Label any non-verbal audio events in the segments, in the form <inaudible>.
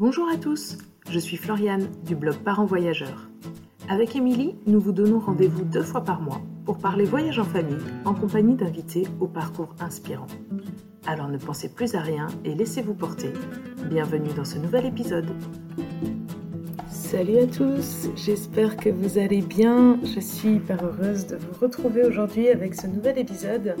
Bonjour à tous, je suis Floriane du blog Parents Voyageurs. Avec Émilie, nous vous donnons rendez-vous deux fois par mois pour parler voyage en famille en compagnie d'invités au parcours inspirant. Alors ne pensez plus à rien et laissez-vous porter. Bienvenue dans ce nouvel épisode. Salut à tous, j'espère que vous allez bien. Je suis hyper heureuse de vous retrouver aujourd'hui avec ce nouvel épisode.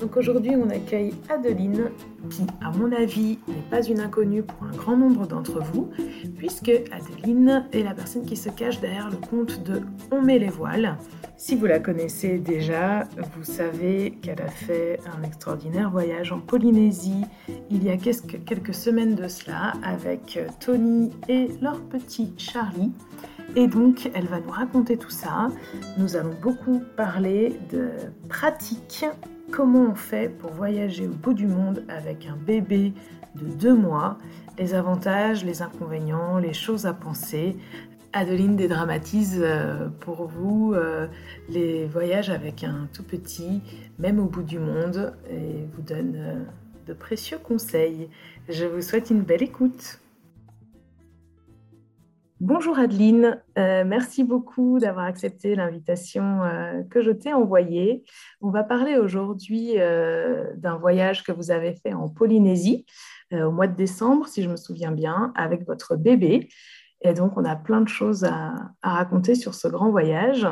Donc aujourd'hui on accueille Adeline, qui à mon avis n'est pas une inconnue pour un grand nombre d'entre vous, puisque Adeline est la personne qui se cache derrière le compte de On met les voiles. Si vous la connaissez déjà, vous savez qu'elle a fait un extraordinaire voyage en Polynésie il y a quelques semaines de cela avec Tony et leur petit Charlie. Et donc, elle va nous raconter tout ça. Nous allons beaucoup parler de pratiques, comment on fait pour voyager au bout du monde avec un bébé de deux mois, les avantages, les inconvénients, les choses à penser, Adeline dédramatise euh, pour vous euh, les voyages avec un tout petit, même au bout du monde, et vous donne euh, de précieux conseils. Je vous souhaite une belle écoute. Bonjour Adeline, merci beaucoup d'avoir accepté l'invitation que je t'ai envoyée. On va parler aujourd'hui d'un voyage que vous avez fait en Polynésie au mois de décembre, si je me souviens bien, avec votre bébé. Et donc, on a plein de choses à, raconter sur ce grand voyage.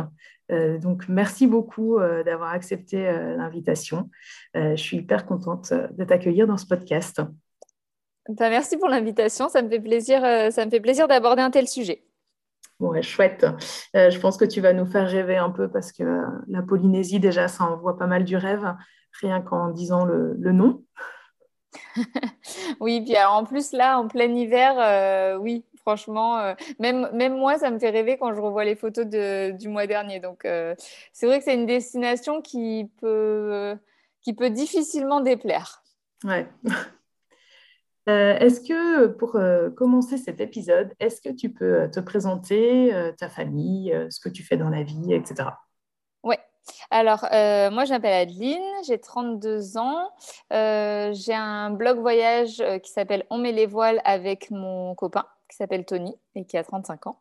Euh, donc, merci beaucoup euh, d'avoir accepté euh, l'invitation. je suis hyper contente de t'accueillir dans ce podcast. Ben, merci pour l'invitation. Ça me fait plaisir, ça me fait plaisir d'aborder un tel sujet. Bon, chouette. je pense que tu vas nous faire rêver un peu parce que la Polynésie, déjà, ça envoie pas mal du rêve, rien qu'en disant le, le nom. <laughs> oui, puis en plus, là, en plein hiver, oui, Franchement, euh, même, même moi, ça me fait rêver quand je revois les photos du mois dernier. Donc, euh, c'est vrai que c'est une destination qui peut, qui peut difficilement déplaire. Ouais. <laughs> Euh, est-ce que pour commencer cet épisode, est-ce que tu peux te présenter ta famille, ce que tu fais dans la vie, etc. Oui. Alors, moi, je m'appelle Adeline, j'ai 32 ans. j'ai un blog voyage qui s'appelle On met les voiles avec mon copain qui s'appelle Tony et qui a 35 ans.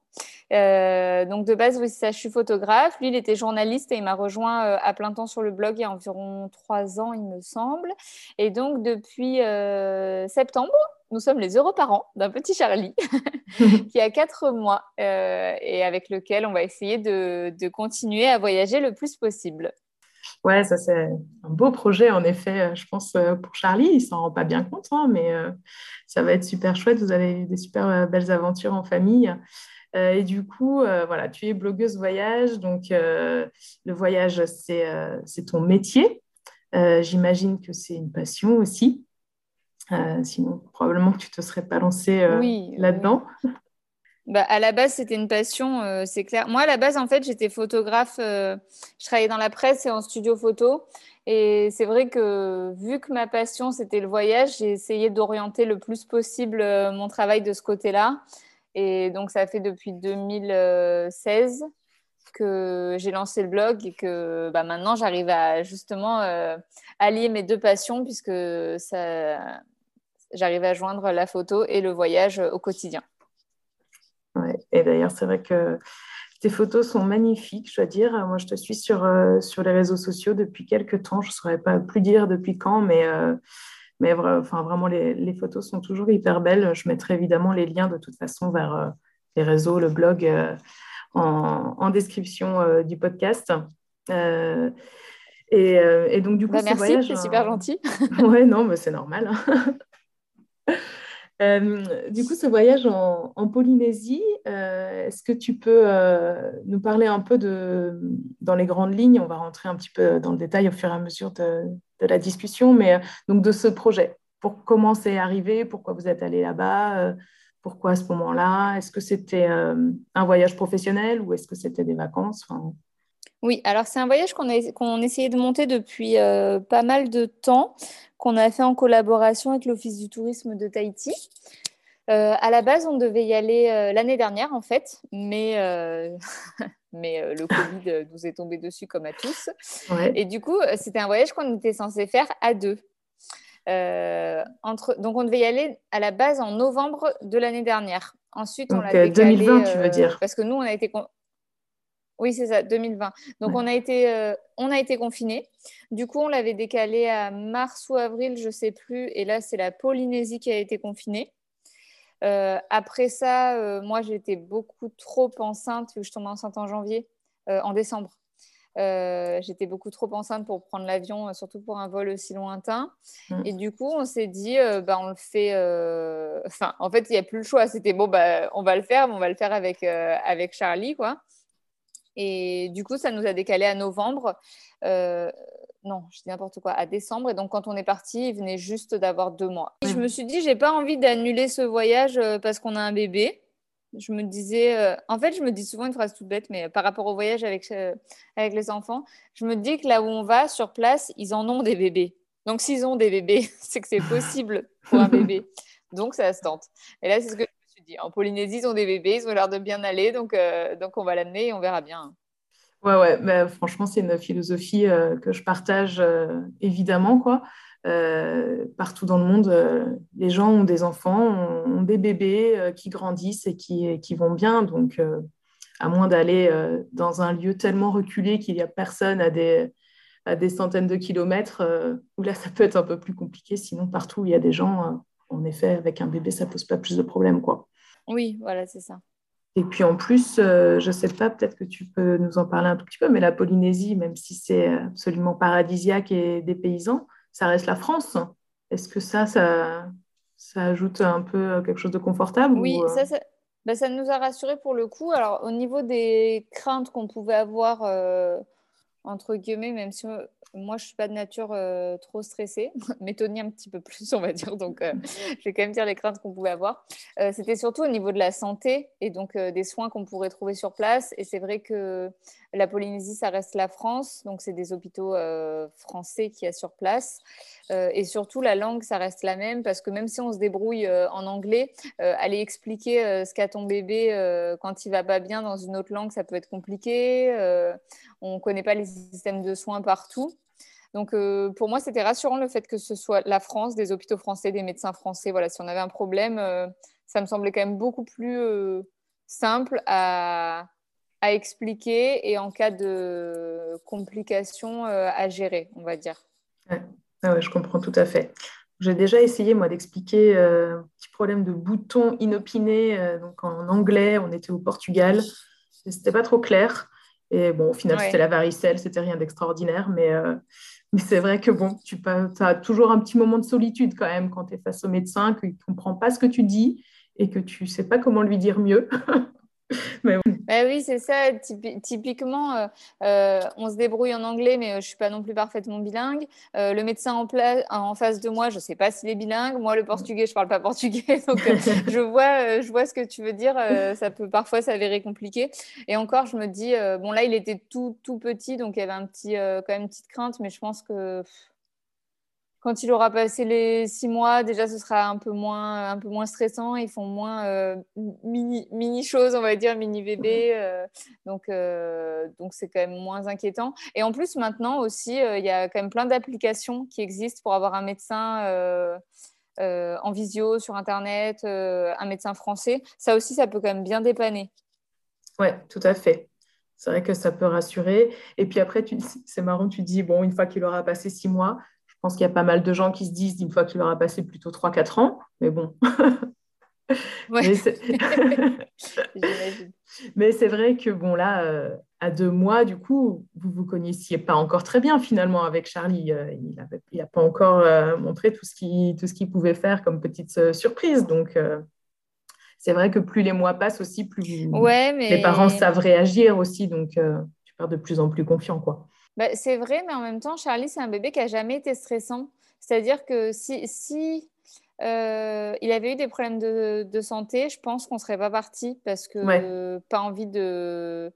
Euh, donc de base, oui, ça, je suis photographe. Lui, il était journaliste et il m'a rejoint euh, à plein temps sur le blog il y a environ trois ans, il me semble. Et donc depuis euh, septembre, nous sommes les heureux parents d'un petit Charlie <laughs> qui a quatre mois et avec lequel on va essayer de, continuer à voyager le plus possible. Ouais, ça c'est un beau projet en effet, je pense pour Charlie, il s'en rend pas bien compte, hein, mais ça va être super chouette. Vous avez des super belles aventures en famille. Et du coup, voilà, tu es blogueuse voyage, donc le voyage c'est ton métier. J'imagine que c'est une passion aussi. sinon, probablement que tu ne te serais pas lancée là-dedans. Bah, à la base, c'était une passion, euh, c'est clair. Moi, à la base, en fait, j'étais photographe. Euh, je travaillais dans la presse et en studio photo. Et c'est vrai que vu que ma passion, c'était le voyage, j'ai essayé d'orienter le plus possible euh, mon travail de ce côté-là. Et donc, ça fait depuis 2016 que j'ai lancé le blog et que bah, maintenant, j'arrive à justement allier mes deux passions puisque j'arrive à joindre la photo et le voyage au quotidien. Et d'ailleurs, c'est vrai que tes photos sont magnifiques, je dois dire. Moi, je te suis sur, euh, sur les réseaux sociaux depuis quelques temps. Je ne saurais pas plus dire depuis quand, mais, euh, mais enfin, vraiment, les, les, photos sont toujours hyper belles. Je mettrai évidemment les liens de toute façon vers euh, les réseaux, le blog en, en, description du podcast. Et, et, donc, du coup, bah, merci, c'est super gentil. <laughs> ouais, non, mais c'est normal. Euh, du coup, ce voyage en, Polynésie, euh, est-ce que tu peux euh, nous parler un peu de, dans les grandes lignes On va rentrer un petit peu dans le détail au fur et à mesure de, la discussion, mais donc de ce projet. Pour comment c'est arrivé? Pourquoi vous êtes allé là-bas? Pourquoi à ce moment-là? Est-ce que c'était un voyage professionnel ou est-ce que c'était des vacances? Oui, alors c'est un voyage qu'on essayait de monter depuis pas mal de temps qu'on a fait en collaboration avec l'Office du tourisme de Tahiti. Euh, à la base, on devait y aller euh, l'année dernière, en fait, mais, euh, <laughs> mais le Covid nous est tombé dessus comme à tous. Et du coup, c'était un voyage qu'on était censé faire à deux. entre... Donc, on devait y aller à la base en novembre de l'année dernière. Ensuite, on l'a décalé. 2020, tu veux dire Parce que nous, on a été. Oui, c'est ça, 2020. Donc, on a été, on a été confinés. Du coup, on l'avait décalé à mars ou avril, je ne sais plus. Et là, c'est la Polynésie qui a été confinée. Euh, après ça, euh, moi, j'étais beaucoup trop enceinte, je tombe enceinte en janvier, euh, en décembre. j'étais beaucoup trop enceinte pour prendre l'avion, surtout pour un vol aussi lointain. Et du coup, on s'est dit, bah, on le fait. Enfin, en fait, il n'y a plus le choix. C'était bon, bah, on va le faire, mais on va le faire avec, avec Charlie, quoi. Et du coup, ça nous a décalé à novembre non, je dis n'importe quoi, à décembre. Et donc, quand on est parti, il venait juste d'avoir deux mois. je me suis dit, j'ai pas envie d'annuler ce voyage euh, parce qu'on a un bébé. Je me disais, euh, en fait, je me dis souvent une phrase toute bête, mais par rapport au voyage avec, euh, avec les enfants, je me dis que là où on va, sur place, ils en ont des bébés. Donc, s'ils ont des bébés, <laughs> c'est que c'est possible pour un bébé. Donc, ça se tente. Et là, c'est ce que En Polynésie, ils ont des bébés, ils ont l'air de bien aller. Donc, donc on va l'amener et on verra bien. Ouais, ouais, mais franchement, c'est une philosophie euh, que je partage euh, évidemment. Quoi. Euh, partout dans le monde, les gens ont des enfants, ont, des bébés qui grandissent et qui, qui vont bien. Donc, à moins d'aller dans un lieu tellement reculé qu'il n'y a personne à des, à des centaines de kilomètres, où là, ça peut être un peu plus compliqué. Sinon, partout où il y a des gens, en effet, avec un bébé, ça pose pas plus de problèmes. Quoi. Oui, voilà, c'est ça. Et puis en plus, euh, je ne sais pas, peut-être que tu peux nous en parler un tout petit peu, mais la Polynésie, même si c'est absolument paradisiaque et des paysans, ça reste la France. Est-ce que ça, ça, ajoute un peu quelque chose de confortable Oui, euh? bah, ça, nous a rassurés pour le coup. Alors au niveau des craintes qu'on pouvait avoir, euh, entre guillemets, même si moi, je suis pas de nature euh, trop stressée, <laughs> Tony un petit peu plus, on va dire. Donc, euh, <laughs> je vais quand même dire les craintes qu'on pouvait avoir. Euh, c'était surtout au niveau de la santé et donc des soins qu'on pourrait trouver sur place. Et c'est vrai que la Polynésie, ça reste la France, donc c'est des hôpitaux français qui y a sur place. et surtout, la langue, ça reste la même parce que même si on se débrouille en anglais, aller expliquer ce qu'a ton bébé quand il va pas bien dans une autre langue, ça peut être compliqué. on ne connaît pas les systèmes de soins partout. Donc, euh, pour moi, c'était rassurant le fait que ce soit la France, des hôpitaux français, des médecins français. Voilà, si on avait un problème, euh, ça me semblait quand même beaucoup plus euh, simple à, expliquer et en cas de complications à gérer, on va dire. Ah je comprends tout à fait. J'ai déjà essayé, moi, d'expliquer un petit problème de bouton inopiné. donc, en anglais, on était au Portugal. C'était pas trop clair. Et bon, au final, c'était la varicelle, c'était rien d'extraordinaire. Mais mais c'est vrai que bon, tu as toujours un petit moment de solitude quand même quand tu es face au médecin, qu'il ne comprend pas ce que tu dis et que tu ne sais pas comment lui dire mieux. <laughs> mais bah oui, c'est ça. typiquement, euh, euh, on se débrouille en anglais, mais euh, je ne suis pas non plus parfaitement bilingue. le médecin en, en, face de moi, je ne sais pas s'il est bilingue. Moi, le portugais, je ne parle pas portugais. <laughs> Donc, <laughs> je, vois, je vois ce que tu veux dire. ça peut parfois s'avérer compliqué. Et encore, je me dis, bon, là, il était tout, tout petit, donc il y avait un petit, quand même une petite crainte, mais je pense que quand il aura passé les six mois, déjà, ce sera un peu moins, un peu moins stressant. Ils font moins euh, mini, mini choses, on va dire, mini bébé. Euh, donc, euh, donc c'est quand même moins inquiétant. Et en plus, maintenant aussi, il y a quand même plein d'applications qui existent pour avoir un médecin en visio sur Internet, un médecin français. Ça aussi, ça peut quand même bien dépanner. Oui, tout à fait. C'est vrai que ça peut rassurer. Et puis après, c'est marrant, tu dis, bon, une fois qu'il aura passé six mois, pense qu'il y a pas mal de gens qui se disent une fois qu'il aura passé plutôt 3-4 ans, mais bon. <laughs> <laughs> mais c'est vrai que bon là, euh, à deux mois, du coup, vous vous connaissiez pas encore très bien finalement avec Charlie. Euh, il n'a pas encore euh, montré tout ce qu'il pouvait faire comme petite surprise. Donc c'est vrai que plus les mois passent aussi, plus les parents savent réagir aussi. Donc tu pars de plus en plus confiant, quoi. Bah, c'est vrai, mais en même temps, Charlie, c'est un bébé qui a jamais été stressant. C'est-à-dire que si, si euh, il avait eu des problèmes de, santé, je pense qu'on ne serait pas parti parce que pas envie de,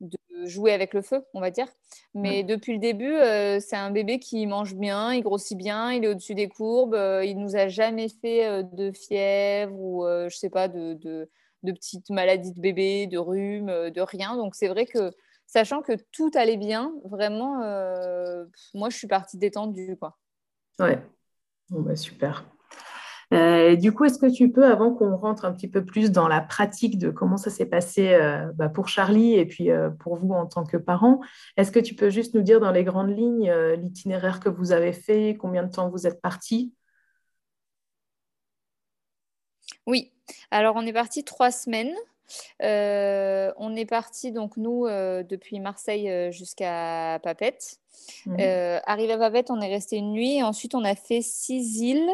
de, jouer avec le feu, on va dire. Mais depuis le début, euh, c'est un bébé qui mange bien, il grossit bien, il est au-dessus des courbes, euh, il nous a jamais fait de fièvre ou je sais pas de, de, de petites maladies de bébé, de rhume, de rien. Donc c'est vrai que sachant que tout allait bien, vraiment, euh, moi, je suis partie détendue. Quoi. Ouais. Bon, bah, super. Euh, du coup, est-ce que tu peux, avant qu'on rentre un petit peu plus dans la pratique de comment ça s'est passé euh, bah, pour Charlie et puis pour vous en tant que parents, est-ce que tu peux juste nous dire dans les grandes lignes l'itinéraire que vous avez fait, combien de temps vous êtes partis Oui, alors on est parti trois semaines. On est parti donc nous depuis Marseille jusqu'à Papette. Mmh. arrivé à Papette, on est resté une nuit. Et ensuite, on a fait six îles.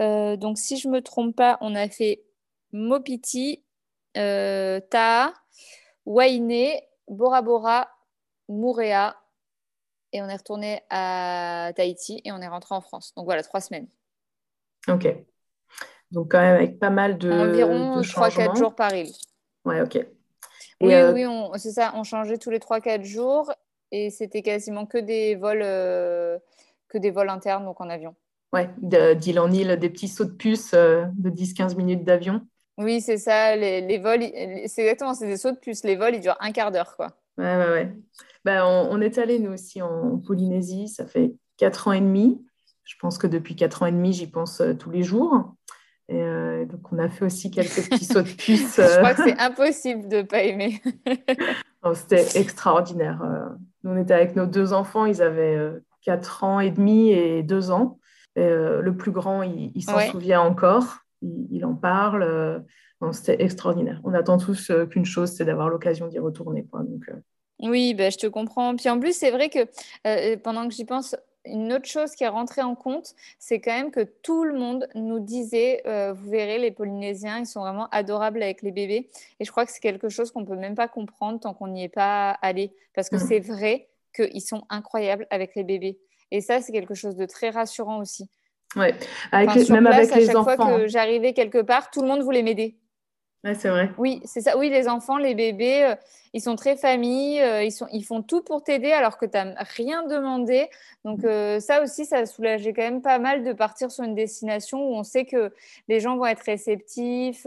Euh, donc, si je ne me trompe pas, on a fait Mopiti, euh, Taha, Wainé, Bora Bora, Mouréa, et on est retourné à Tahiti et on est rentré en France. Donc voilà, trois semaines. Ok. Donc quand même avec pas mal de Environ 3-4 jours par île. Ouais, ok. oui, euh, oui, c'est ça. On changeait tous les 3-4 jours et c'était quasiment que des vols, que des vols internes, donc en avion. Ouais, d'île en île, des petits sauts de puce euh, de 10-15 minutes d'avion. Oui, c'est ça. Les, vols, c'est exactement, c'est des sauts de puce. Les vols, ils durent un quart d'heure, quoi. Ouais, ouais, ouais. Ben, on, est allé, nous aussi, en Polynésie. Ça fait 4 ans et demi. Je pense que depuis 4 ans et demi, j'y pense euh, tous les jours. Et euh, donc, on a fait aussi quelques petits sauts de puce. <laughs> Je crois que c'est impossible de ne pas aimer. <laughs> C'était extraordinaire. Nous, on était avec nos deux enfants. Ils avaient 4 ans et demi et 2 ans. Euh, le plus grand, il, s'en souvient encore, il, en parle. Euh, c'était extraordinaire. On attend tous euh, qu'une chose, c'est d'avoir l'occasion d'y retourner. Donc, oui, ben, je te comprends. Puis en plus, c'est vrai que pendant que j'y pense, une autre chose qui est rentrée en compte, c'est quand même que tout le monde nous disait, vous verrez, les Polynésiens, ils sont vraiment adorables avec les bébés. Et je crois que c'est quelque chose qu'on ne peut même pas comprendre tant qu'on n'y est pas allé. Parce que mmh. c'est vrai qu'ils sont incroyables avec les bébés. Et ça, c'est quelque chose de très rassurant aussi. Ouais, avec même avec les enfants. À chaque fois que j'arrivais quelque part, tout le monde voulait m'aider. Ouais, c'est vrai. Oui, c'est ça. Oui, les enfants, les bébés, euh, ils sont très familles, euh, ils, sont, ils font tout pour t'aider alors que tu n'as rien demandé. Donc, euh, ça aussi, ça soulageait quand même pas mal de partir sur une destination où on sait que les gens vont être réceptifs,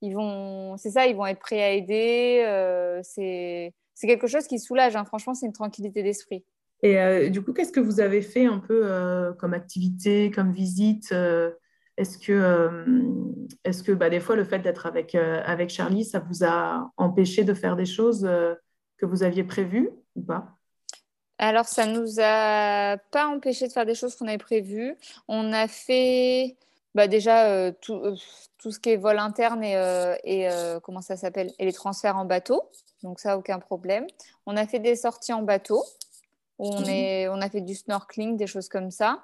ils vont, c'est ça, ils vont être prêts à aider. c'est quelque chose qui soulage. Hein. Franchement, c'est une tranquillité d'esprit. Et du coup, qu'est-ce que vous avez fait un peu comme activité, comme visite Est-ce que, est-ce que bah, des fois, le fait d'être avec, avec Charlie, ça vous a empêché de faire des choses que vous aviez prévues ou pas? Alors, ça ne nous a pas empêché de faire des choses qu'on avait prévues. On a fait bah, déjà tout, tout, ce qui est vol interne et, et comment ça s'appelle? Et les transferts en bateau. Donc ça, aucun problème. On a fait des sorties en bateau on, mhm. est, on a fait du snorkeling, des choses comme ça.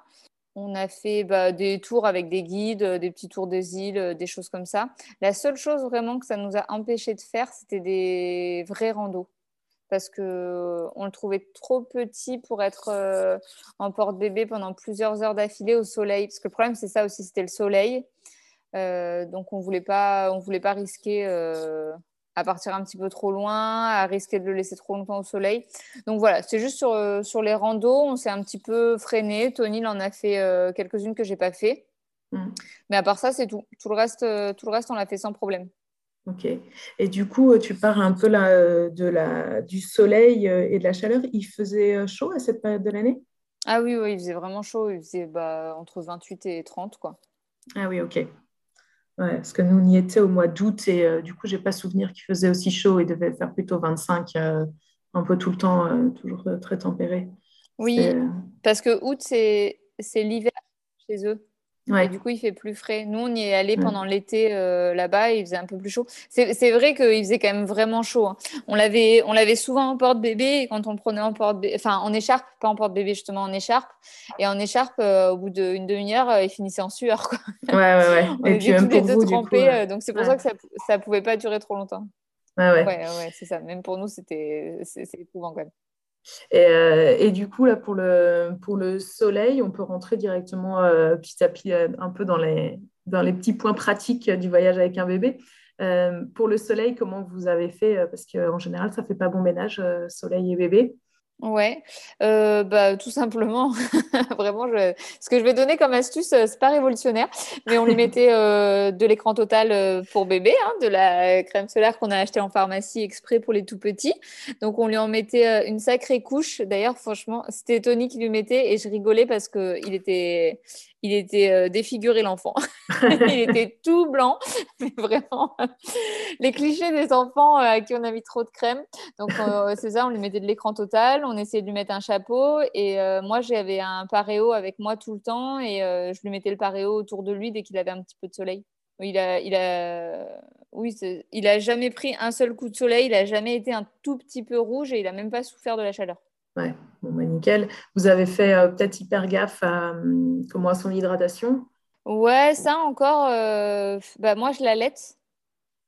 On a fait bah, des tours avec des guides, euh, des petits tours des îles, euh, des choses comme ça. La seule chose vraiment que ça nous a empêché de faire, c'était des vrais randos. Parce qu'on le trouvait trop petit pour être euh, en porte-bébé pendant plusieurs heures d'affilée au soleil. Parce que le problème, c'est ça aussi, c'était le soleil. donc, on ne voulait pas risquer à partir un petit peu trop loin, à risquer de le laisser trop longtemps au soleil. Donc voilà, c'est juste sur, euh, sur les randos, on s'est un petit peu freiné. Tony il en a fait euh, quelques-unes que j'ai pas fait. Mm. Mais à part ça, c'est tout. Tout le reste, euh, tout le reste on l'a fait sans problème. Ok. Et du coup, tu parles un peu là, de la, du soleil et de la chaleur. Il faisait chaud à cette période de l'année? Ah oui, oui, il faisait vraiment chaud. Il faisait bah, entre 28 et 30, quoi. Ah oui, ok. Ouais, parce que nous, on y était au mois d'août et euh, du coup, j'ai pas souvenir qu'il faisait aussi chaud. Il devait faire plutôt 25, euh, un peu tout le temps, euh, toujours très tempéré. Oui, parce que août, c'est l'hiver chez eux. Et du coup, il fait plus frais. Nous, on y est allé pendant l'été euh, là-bas et il faisait un peu plus chaud. C'est vrai qu'il faisait quand même vraiment chaud. Hein. On l'avait souvent en porte-bébé et quand on le prenait en porte enfin en écharpe, pas en porte-bébé, justement en écharpe. Et en écharpe, euh, au bout d'une demi-heure, euh, il finissait en sueur. Quoi. Ouais, ouais, ouais. <laughs> on et puis même pour les deux trempés, donc c'est pour ça que ça ne pouvait pas durer trop longtemps. Ouais, ouais. Ouais, ouais c'est ça. Même pour nous, c'était éprouvant quand même. Euh, et, du coup, là, pour le, soleil, on peut rentrer directement euh, petit à petit euh, un peu dans les, dans les petits points pratiques du voyage avec un bébé. pour le soleil, comment vous avez fait Parce qu'en général, ça ne fait pas bon ménage, soleil et bébé. Ouais, euh, bah, tout simplement, <laughs> vraiment, je... ce que je vais donner comme astuce, euh, c'est pas révolutionnaire, mais on lui <laughs> mettait euh, de l'écran total pour bébé, hein, de la crème solaire qu'on a acheté en pharmacie exprès pour les tout petits. Donc on lui en mettait une sacrée couche. D'ailleurs, franchement, c'était Tony qui lui mettait et je rigolais parce que il était, il était défiguré l'enfant. <laughs> il était tout blanc, <laughs> mais vraiment <laughs> les clichés des enfants à qui on a mis trop de crème. Donc c'est ça, on lui mettait de l'écran total, on essayait de lui mettre un chapeau et moi j'avais un paréo avec moi tout le temps et je lui mettais le paréo autour de lui dès qu'il avait un petit peu de soleil. Il a, il a, oui, il a jamais pris un seul coup de soleil, il a jamais été un tout petit peu rouge et il a même pas souffert de la chaleur. Ouais, bon, bah, nickel. Vous avez fait euh, peut-être hyper gaffe à, hum, comment à son hydratation? Ouais, ça encore, euh, bah, moi je l'allaite.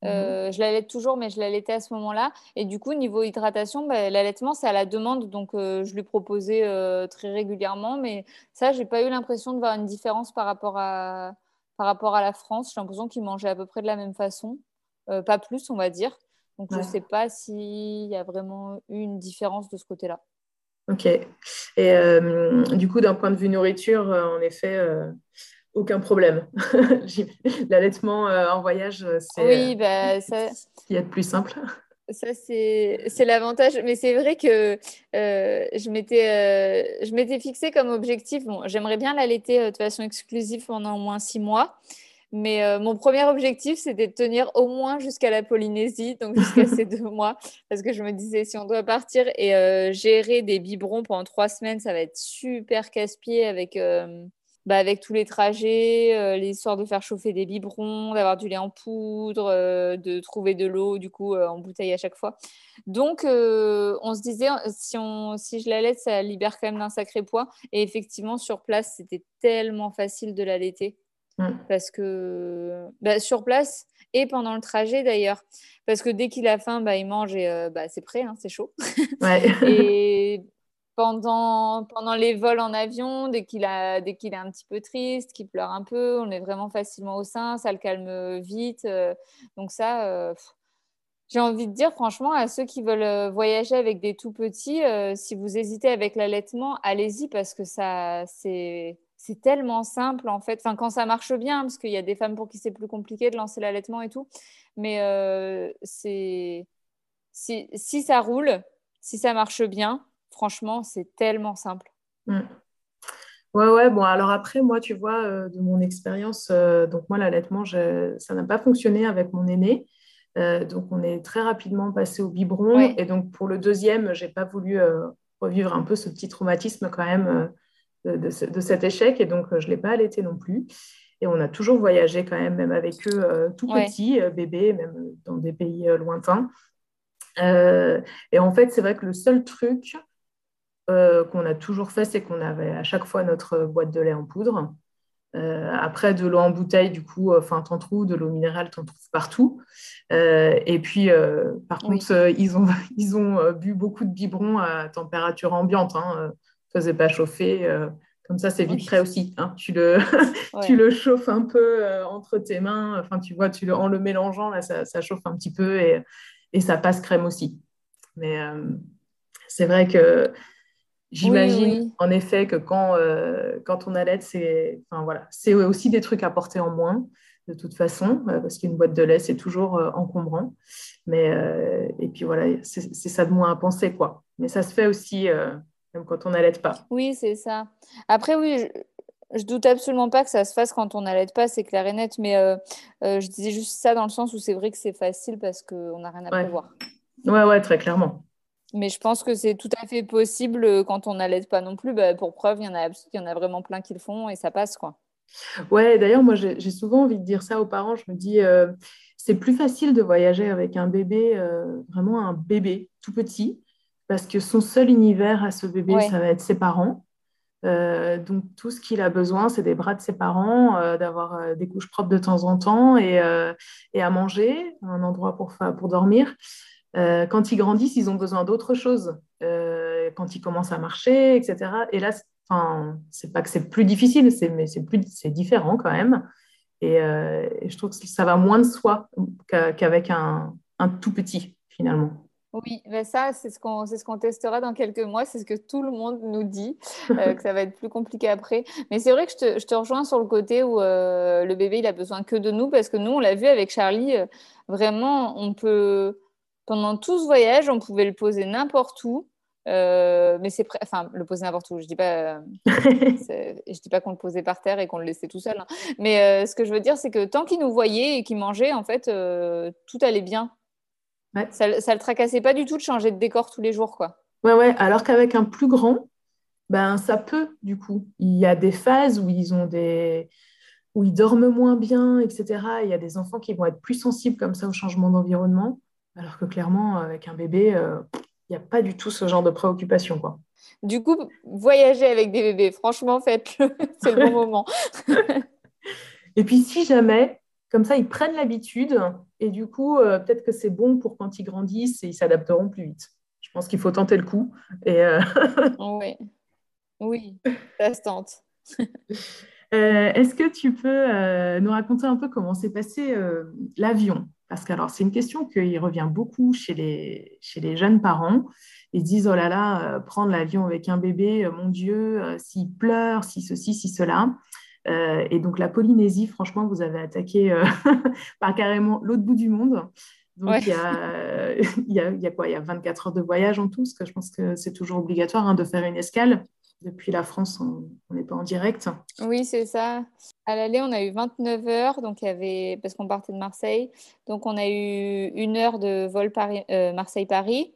Mmh euh, je l'allaite toujours, mais je l'allaitais à ce moment-là. Et du coup, niveau hydratation, bah, l'allaitement, c'est à la demande. Donc, je lui proposais très régulièrement. Mais ça, j'ai pas eu l'impression de voir une différence par rapport à, par rapport à la France. J'ai l'impression qu'ils mangeaient à peu près de la même façon, euh, pas plus, on va dire. Donc, je ne sais pas s'il y a vraiment eu une différence de ce côté-là. Ok. Et euh, du coup, d'un point de vue nourriture, euh, en effet, aucun problème. <laughs> L'allaitement en voyage, c'est oui, bah, <laughs> ça... ce qu'il y a de plus simple. Ça, c'est l'avantage. Mais c'est vrai que euh, je m'étais euh, fixé comme objectif. Bon, J'aimerais bien l'allaiter euh, de façon exclusive pendant au moins six mois. Mais mon premier objectif, c'était de tenir au moins jusqu'à la Polynésie, donc jusqu'à ces <laughs> deux mois. Parce que je me disais, si on doit partir et gérer des biberons pendant trois semaines, ça va être super casse-pied avec bah, avec tous les trajets, euh, l'histoire de faire chauffer des biberons, d'avoir du lait en poudre, euh, de trouver de l'eau du coup euh, en bouteille à chaque fois. Donc on se disait si, on, si je la laisse, ça libère quand même d'un sacré poids. Et effectivement sur place, c'était tellement facile de l'allaiter mmh. parce que bah, sur place et pendant le trajet d'ailleurs, parce que dès qu'il a faim, bah, il mange et bah, c'est prêt, hein, c'est chaud. <laughs> Ouais. <laughs> et pendant, pendant les vols en avion, dès qu'il dès qu'il est un petit peu triste, qu'il pleure un peu, on est vraiment facilement au sein, ça le calme vite. Euh. donc ça, euh, j'ai envie de dire franchement à ceux qui veulent euh, voyager avec des tout petits, si vous hésitez avec l'allaitement, allez-y parce que ça, c'est c'est tellement simple en fait. Enfin, quand ça marche bien, parce qu'il y a des femmes pour qui c'est plus compliqué de lancer l'allaitement et tout, mais c'est si, si ça roule, si ça marche bien, Franchement, c'est tellement simple. Mm. Ouais, ouais, bon, alors après, moi, tu vois, euh, de mon expérience, euh, donc moi, l'allaitement, ça n'a pas fonctionné avec mon aîné. Euh, donc, on est très rapidement passé au biberon. Et donc, pour le deuxième, je n'ai pas voulu revivre un peu ce petit traumatisme quand même de, cet échec. Et donc, je ne l'ai pas allaité non plus. Et on a toujours voyagé quand même, même avec eux tout petits, bébés, même dans des pays lointains. et en fait, c'est vrai que le seul truc euh, qu'on a toujours fait, c'est qu'on avait à chaque fois notre boîte de lait en poudre. Euh, après, de l'eau en bouteille, du coup, enfin, t'en trouves, de l'eau minérale, t'en trouves partout. Euh, et puis, par contre, ils ont, <laughs> ils ont bu beaucoup de biberons à température ambiante. Hein, faisait pas chauffer. comme ça, c'est vite prêt aussi. Hein. Tu, le, <laughs> tu le chauffes un peu entre tes mains. Enfin, tu vois, tu le, en le mélangeant, là, ça, ça chauffe un petit peu et, et ça passe crème aussi. Mais c'est vrai que J'imagine en effet que quand, euh, quand on allait, c'est enfin, voilà, aussi des trucs à porter en moins, de toute façon, euh, parce qu'une boîte de lait, c'est toujours euh, encombrant. Mais, et puis voilà, c'est ça de moins à penser. quoi. Mais ça se fait aussi même quand on n'allait pas. Oui, c'est ça. Après, oui, je, je, doute absolument pas que ça se fasse quand on n'allait pas, c'est clair et net. Mais je disais juste ça dans le sens où c'est vrai que c'est facile parce qu'on n'a rien à prévoir. Ouais, ouais, très clairement. Mais je pense que c'est tout à fait possible euh, quand on n'allait pas non plus. Bah, pour preuve, il y, en a, y en a vraiment plein qui le font et ça passe. quoi. Ouais, d'ailleurs, moi, j'ai souvent envie de dire ça aux parents. Je me dis, euh, c'est plus facile de voyager avec un bébé, euh, vraiment un bébé tout petit, parce que son seul univers à ce bébé, ça va être ses parents. donc, tout ce qu'il a besoin, c'est des bras de ses parents, d'avoir des couches propres de temps en temps et, et, à manger, un endroit pour, pour dormir. Euh, quand ils grandissent, ils ont besoin d'autre chose. Euh, quand ils commencent à marcher, etc. Et là, c'est pas que c'est plus difficile, mais c'est plus, c'est différent quand même. Euh, et, je trouve que ça va moins de soi qu'avec un, tout petit finalement. Oui, mais ça, c'est ce qu'on ce qu'on testera dans quelques mois. C'est ce que tout le monde nous dit, <laughs> que ça va être plus compliqué après. Mais c'est vrai que je te, je te, rejoins sur le côté où le bébé, il a besoin que de nous, parce que nous, on l'a vu avec Charlie, vraiment, on peut pendant tout ce voyage, on pouvait le poser n'importe où. mais c'est enfin le poser n'importe où. Je dis pas, <laughs> je dis pas qu'on le posait par terre et qu'on le laissait tout seul. Hein. Mais ce que je veux dire, c'est que tant qu'il nous voyait et qu'il mangeait, en fait, tout allait bien. Ça, ça le tracassait pas du tout de changer de décor tous les jours, quoi. Ouais, ouais. Alors qu'avec un plus grand, ben ça peut du coup. Il y a des phases où ils ont des où ils dorment moins bien, etc. Il y a des enfants qui vont être plus sensibles comme ça au changement d'environnement, alors que clairement, avec un bébé, euh, il n'y a pas du tout ce genre de préoccupation. Quoi. Du coup, voyager avec des bébés, franchement, faites-le, <laughs> c'est le bon <laughs> moment. et puis, si jamais, comme ça, ils prennent l'habitude, et du coup, euh, peut-être que c'est bon pour quand ils grandissent et ils s'adapteront plus vite. Je pense qu'il faut tenter le coup. Et euh, <laughs> oui. oui, ça se tente. <laughs> Euh, est-ce que tu peux euh, nous raconter un peu comment s'est passé euh, l'avion? Parce que c'est une question qui revient beaucoup chez les, chez les jeunes parents. Ils disent oh là là, prendre l'avion avec un bébé, mon Dieu, s'il pleure, si ceci, si cela. Et donc la Polynésie, franchement, vous avez attaqué <laughs> par carrément l'autre bout du monde. Donc il, y a, <laughs> il, y a, il, y a, quoi? Il y a 24 heures de voyage en tout, parce que je pense que c'est toujours obligatoire hein, de faire une escale depuis la France, on n'est pas en direct. Oui, c'est ça. À l'aller, on a eu 29 heures, donc il y avait, parce qu'on partait de Marseille. Donc on a eu une heure de vol euh, Marseille-Paris,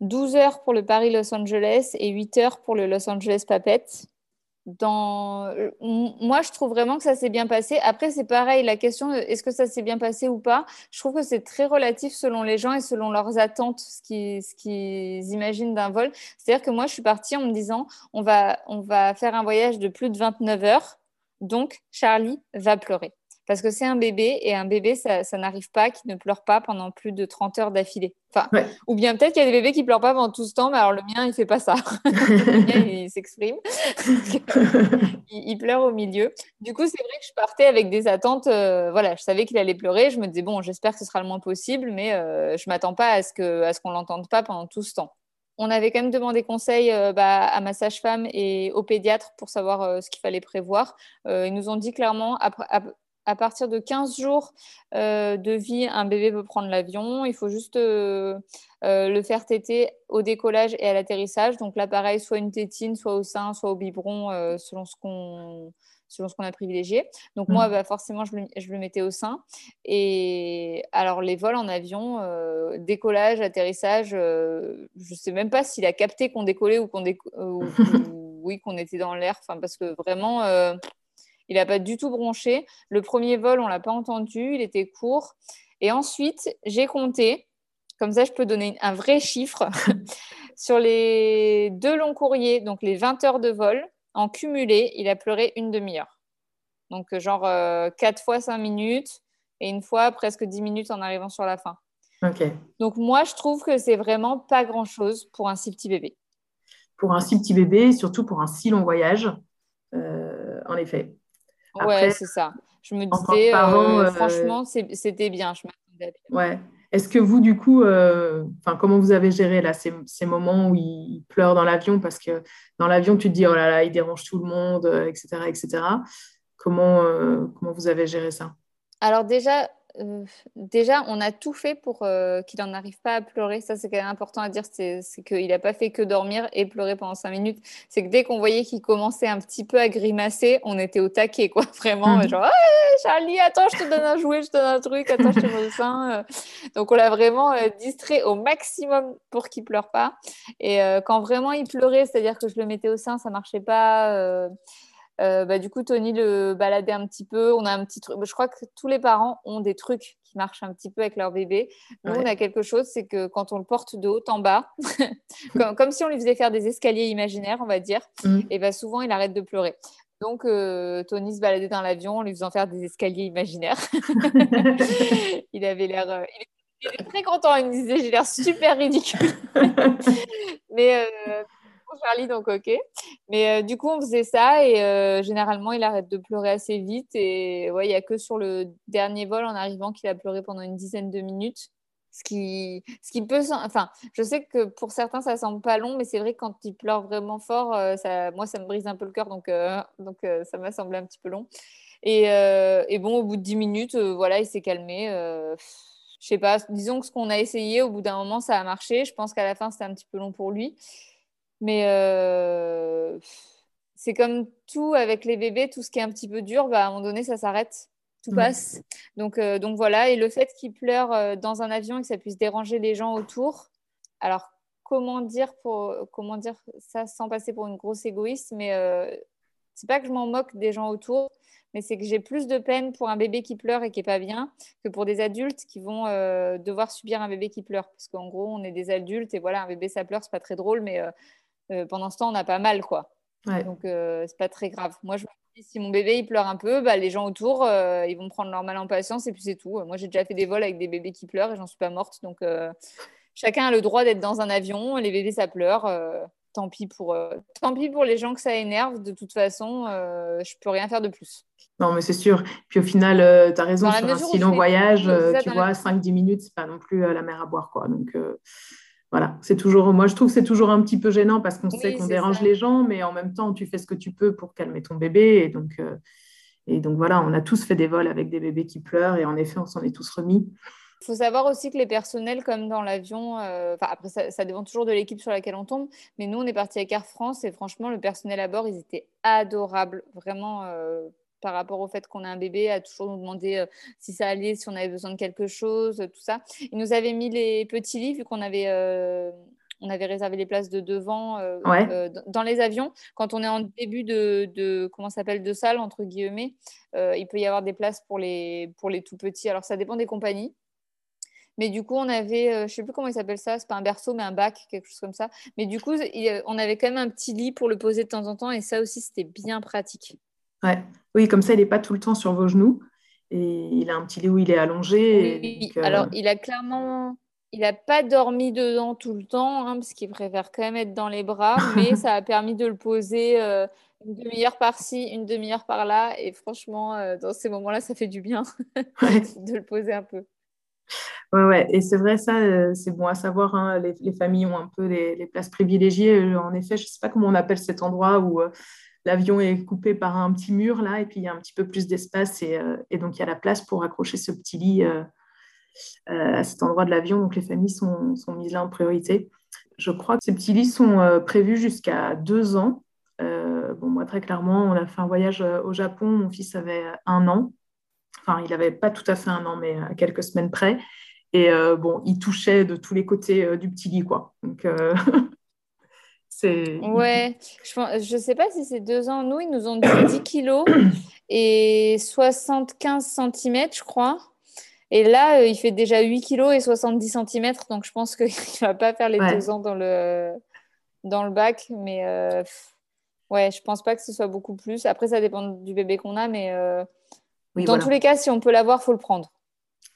12 heures pour le Paris-Los Angeles et 8 heures pour le Los Angeles-Papette dans... Euh, moi, je trouve vraiment que ça s'est bien passé. Après, c'est pareil, la question est-ce que ça s'est bien passé ou pas Je trouve que c'est très relatif selon les gens et selon leurs attentes, ce qu'ils, imaginent d'un vol. C'est-à-dire que moi, je suis partie en me disant on va, on va faire un voyage de plus de 29 heures, donc Charlie va pleurer parce que c'est un bébé et un bébé, ça, n'arrive pas qu'il ne pleure pas pendant plus de 30 heures d'affilée. Enfin, Ou bien peut-être qu'il y a des bébés qui pleurent pas pendant tout ce temps, mais alors le mien, il fait pas ça. <laughs> le mien, <laughs> il s'exprime. il, pleure au milieu. Du coup, c'est vrai que je partais avec des attentes. Euh, voilà, je savais qu'il allait pleurer. Je me disais, bon, j'espère que ce sera le moins possible, mais euh, je m'attends pas à ce qu'on ce qu'on l'entende pas pendant tout ce temps on avait quand même demandé conseil euh, bah, à ma sage-femme et au pédiatre pour savoir ce qu'il fallait prévoir. ils nous ont dit clairement, après, à partir de 15 jours euh, de vie, un bébé peut prendre l'avion. Il faut juste euh, euh, le faire téter au décollage et à l'atterrissage. Donc là, pareil, soit une tétine, soit au sein, soit au biberon, selon ce qu'on selon ce qu'on a privilégié. Donc moi, mmh. bah, forcément, je le, mettais au sein. Et alors, les vols en avion, décollage, atterrissage, je ne sais même pas s'il a capté qu'on décollait ou qu'on <laughs> oui, qu'on était dans l'air. Enfin, parce que vraiment, il n'a pas du tout bronché. Le premier vol, on ne l'a pas entendu, il était court. Et ensuite, j'ai compté, comme ça je peux donner un vrai chiffre, <laughs> sur les deux longs courriers, donc les 20 heures de vol, en cumulé, il a pleuré une demi-heure. Donc genre 4 euh, fois 5 minutes et une fois presque 10 minutes en arrivant sur la fin. Donc moi, je trouve que c'est vraiment pas grand-chose pour un si petit bébé. Pour un si petit bébé, surtout pour un si long voyage, euh, en effet ouais, c'est ça. Je me disais, euh, euh, franchement, c'était bien. Je Ouais. Est-ce que vous, du coup, euh, comment vous avez géré là, ces, ces moments où il pleure dans l'avion? Parce que dans l'avion, tu te dis, oh là là, il dérange tout le monde, etc. etc. Comment, comment vous avez géré ça? Alors déjà, euh, déjà, on a tout fait pour euh, qu'il n'en arrive pas à pleurer. Ça, c'est quand même important à dire. C'est qu'il n'a pas fait que dormir et pleurer pendant cinq minutes. C'est que dès qu'on voyait qu'il commençait un petit peu à grimacer, on était au taquet, quoi. <laughs> Vraiment, mhm. genre, Charlie, attends, je te donne un jouet, je te donne un truc, attends, je te donne le sein. Donc, on l'a vraiment euh, distrait au maximum pour qu'il pleure pas. Et quand vraiment il pleurait, c'est-à-dire que je le mettais au sein, ça marchait pas. Euh, bah, du coup, Tony le baladait un petit peu. On a un petit truc. Je crois que tous les parents ont des trucs qui marchent un petit peu avec leur bébé. Nous, on a quelque chose, c'est que quand on le porte de haut en bas, <laughs> comme, si on lui faisait faire des escaliers imaginaires, on va dire, mmh. et bah, souvent, il arrête de pleurer. Donc, euh, Tony se baladait dans l'avion en lui faisant faire des escaliers imaginaires. <laughs> il avait l'air. Euh, il était très content. Il me disait J'ai l'air super ridicule. <laughs> Mais Charlie, donc ok. Mais euh, du coup, on faisait ça et euh, généralement, il arrête de pleurer assez vite. Et ouais, il n'y a que sur le dernier vol en arrivant qu'il a pleuré pendant une dizaine de minutes. Ce qui, ce qui peut. Enfin, je sais que pour certains, ça semble pas long, mais c'est vrai que quand il pleure vraiment fort, euh, ça, moi, ça me brise un peu le cœur. Donc, <laughs> donc ça m'a semblé un petit peu long. Et, et, bon, au bout de dix minutes, voilà, il s'est calmé. je sais pas, disons que ce qu'on a essayé, au bout d'un moment, ça a marché. Je pense qu'à la fin, c'était un petit peu long pour lui. Mais c'est comme tout avec les bébés, tout ce qui est un petit peu dur, bah, à un moment donné, ça s'arrête. Tout passe. Donc, donc voilà. Et le fait qu'il pleure dans un avion et que ça puisse déranger les gens autour. Alors, comment dire, pour, comment dire ça sans passer pour une grosse égoïste, mais c'est pas que je m'en moque des gens autour, mais c'est que j'ai plus de peine pour un bébé qui pleure et qui est pas bien que pour des adultes qui vont euh, devoir subir un bébé qui pleure. Parce qu'en gros, on est des adultes et voilà, un bébé ça pleure, c'est pas très drôle, mais euh, euh, pendant ce temps, on n'a pas mal, quoi. Donc c'est pas très grave. Moi, je me dis si mon bébé il pleure un peu, bah, les gens autour, ils vont prendre leur mal en patience et puis c'est tout. Moi, j'ai déjà fait des vols avec des bébés qui pleurent et j'en suis pas morte, donc chacun a le droit d'être dans un avion. Les bébés ça pleure tant pis pour, euh, tant pis pour les gens que ça énerve. De toute façon, euh, je peux rien faire de plus. Non, mais c'est sûr. Puis au final, euh, tu as raison, sur un si long voyage, tu vois, 5-10 minutes, c'est pas non plus la mer à boire. quoi. Donc voilà, c'est toujours, moi je trouve que c'est toujours un petit peu gênant parce qu'on sait qu'on dérange les gens, mais en même temps, tu fais ce que tu peux pour calmer ton bébé. Et donc, et donc voilà, on a tous fait des vols avec des bébés qui pleurent et en effet, on s'en est tous remis. Il faut savoir aussi que les personnels, comme dans l'avion, euh, après ça, dépend toujours de l'équipe sur laquelle on tombe, mais nous on est parti avec Air France et franchement le personnel à bord, ils étaient adorables, vraiment euh, par rapport au fait qu'on a un bébé, à toujours nous demander euh, si ça allait, si on avait besoin de quelque chose, tout ça. Ils nous avaient mis les petits lits vu qu'on avait on avait réservé les places de devant dans les avions. Quand on est en début de, de comment s'appelle de salle entre guillemets, il peut y avoir des places pour les pour les tout petits. Alors ça dépend des compagnies. Mais du coup, on avait, je euh, je sais plus comment il s'appelle ça, c'est pas un berceau, mais un bac, quelque chose comme ça. Mais du coup, on avait quand même un petit lit pour le poser de temps en temps, et ça aussi, c'était bien pratique. Ouais. Oui, comme ça, il n'est pas tout le temps sur vos genoux, et il a un petit lit où il est allongé. Oui, euh, alors il a clairement, il n'a pas dormi dedans tout le temps, hein, parce qu'il préfère quand même être dans les bras, <laughs> mais ça a permis de le poser. Euh, une demi-heure par-ci, une demi-heure par-là. Et franchement, dans ces moments-là, ça fait du bien <laughs> de le poser un peu. Ouais, ouais. Et c'est vrai, ça, euh, c'est bon à savoir. Hein. Les, familles ont un peu les, places privilégiées. Euh, en effet, je ne sais pas comment on appelle cet endroit où euh, l'avion est coupé par un petit mur, là, et puis il y a un petit peu plus d'espace. Et, donc, il y a la place pour accrocher ce petit lit à cet endroit de l'avion. Donc, les familles sont, mises là en priorité. Je crois que ces petits lits sont prévus jusqu'à deux ans. bon, moi, très clairement, on a fait un voyage au Japon. Mon fils avait un an. Enfin, il n'avait pas tout à fait un an, mais à quelques semaines près. Et euh, bon, il touchait de tous les côtés euh, du petit lit, quoi. Donc, euh. <laughs> Ouais, je ne sais pas si c'est deux ans. Nous, ils nous ont dit 10 kilos <coughs> et 75 cm, je crois. Et là, il fait déjà 8 kilos et 70 cm. Donc, je pense <laughs> qu'il ne va pas faire les deux ans dans le, dans le bac. Mais ouais, je ne pense pas que ce soit beaucoup plus. Après, ça dépend du bébé qu'on a. Mais dans tous les cas, si on peut l'avoir, il faut le prendre.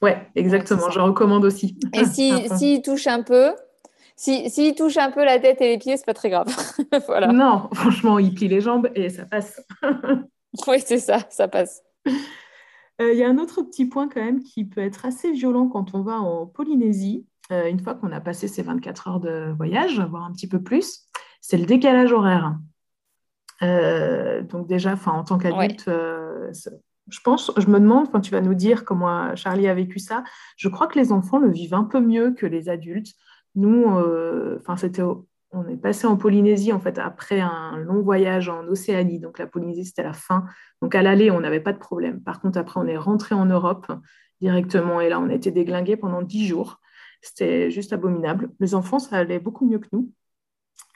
Ouais, exactement. je recommande aussi. Et <laughs> s'il si, touche un peu, s'il si, touche un peu la tête et les pieds, c'est pas très grave. <laughs> voilà. Non, franchement, il plie les jambes et ça passe. <laughs> oui, c'est ça, ça passe. Euh, il y a un autre petit point quand même qui peut être assez violent quand on va en Polynésie, euh, une fois qu'on a passé ces 24 heures de voyage, voire un petit peu plus, c'est le décalage horaire. Euh, donc déjà, en tant qu'adulte, je pense, je me demande quand tu vas nous dire comment Charlie a vécu ça, je crois que les enfants le vivent un peu mieux que les adultes. Nous, euh, on est passé en Polynésie en fait après un long voyage en Océanie. Donc la Polynésie c'était la fin. Donc à l'aller on n'avait pas de problème. Par contre après on est rentré en Europe directement et là on a été déglingué pendant dix jours. C'était juste abominable. Les enfants ça allait beaucoup mieux que nous.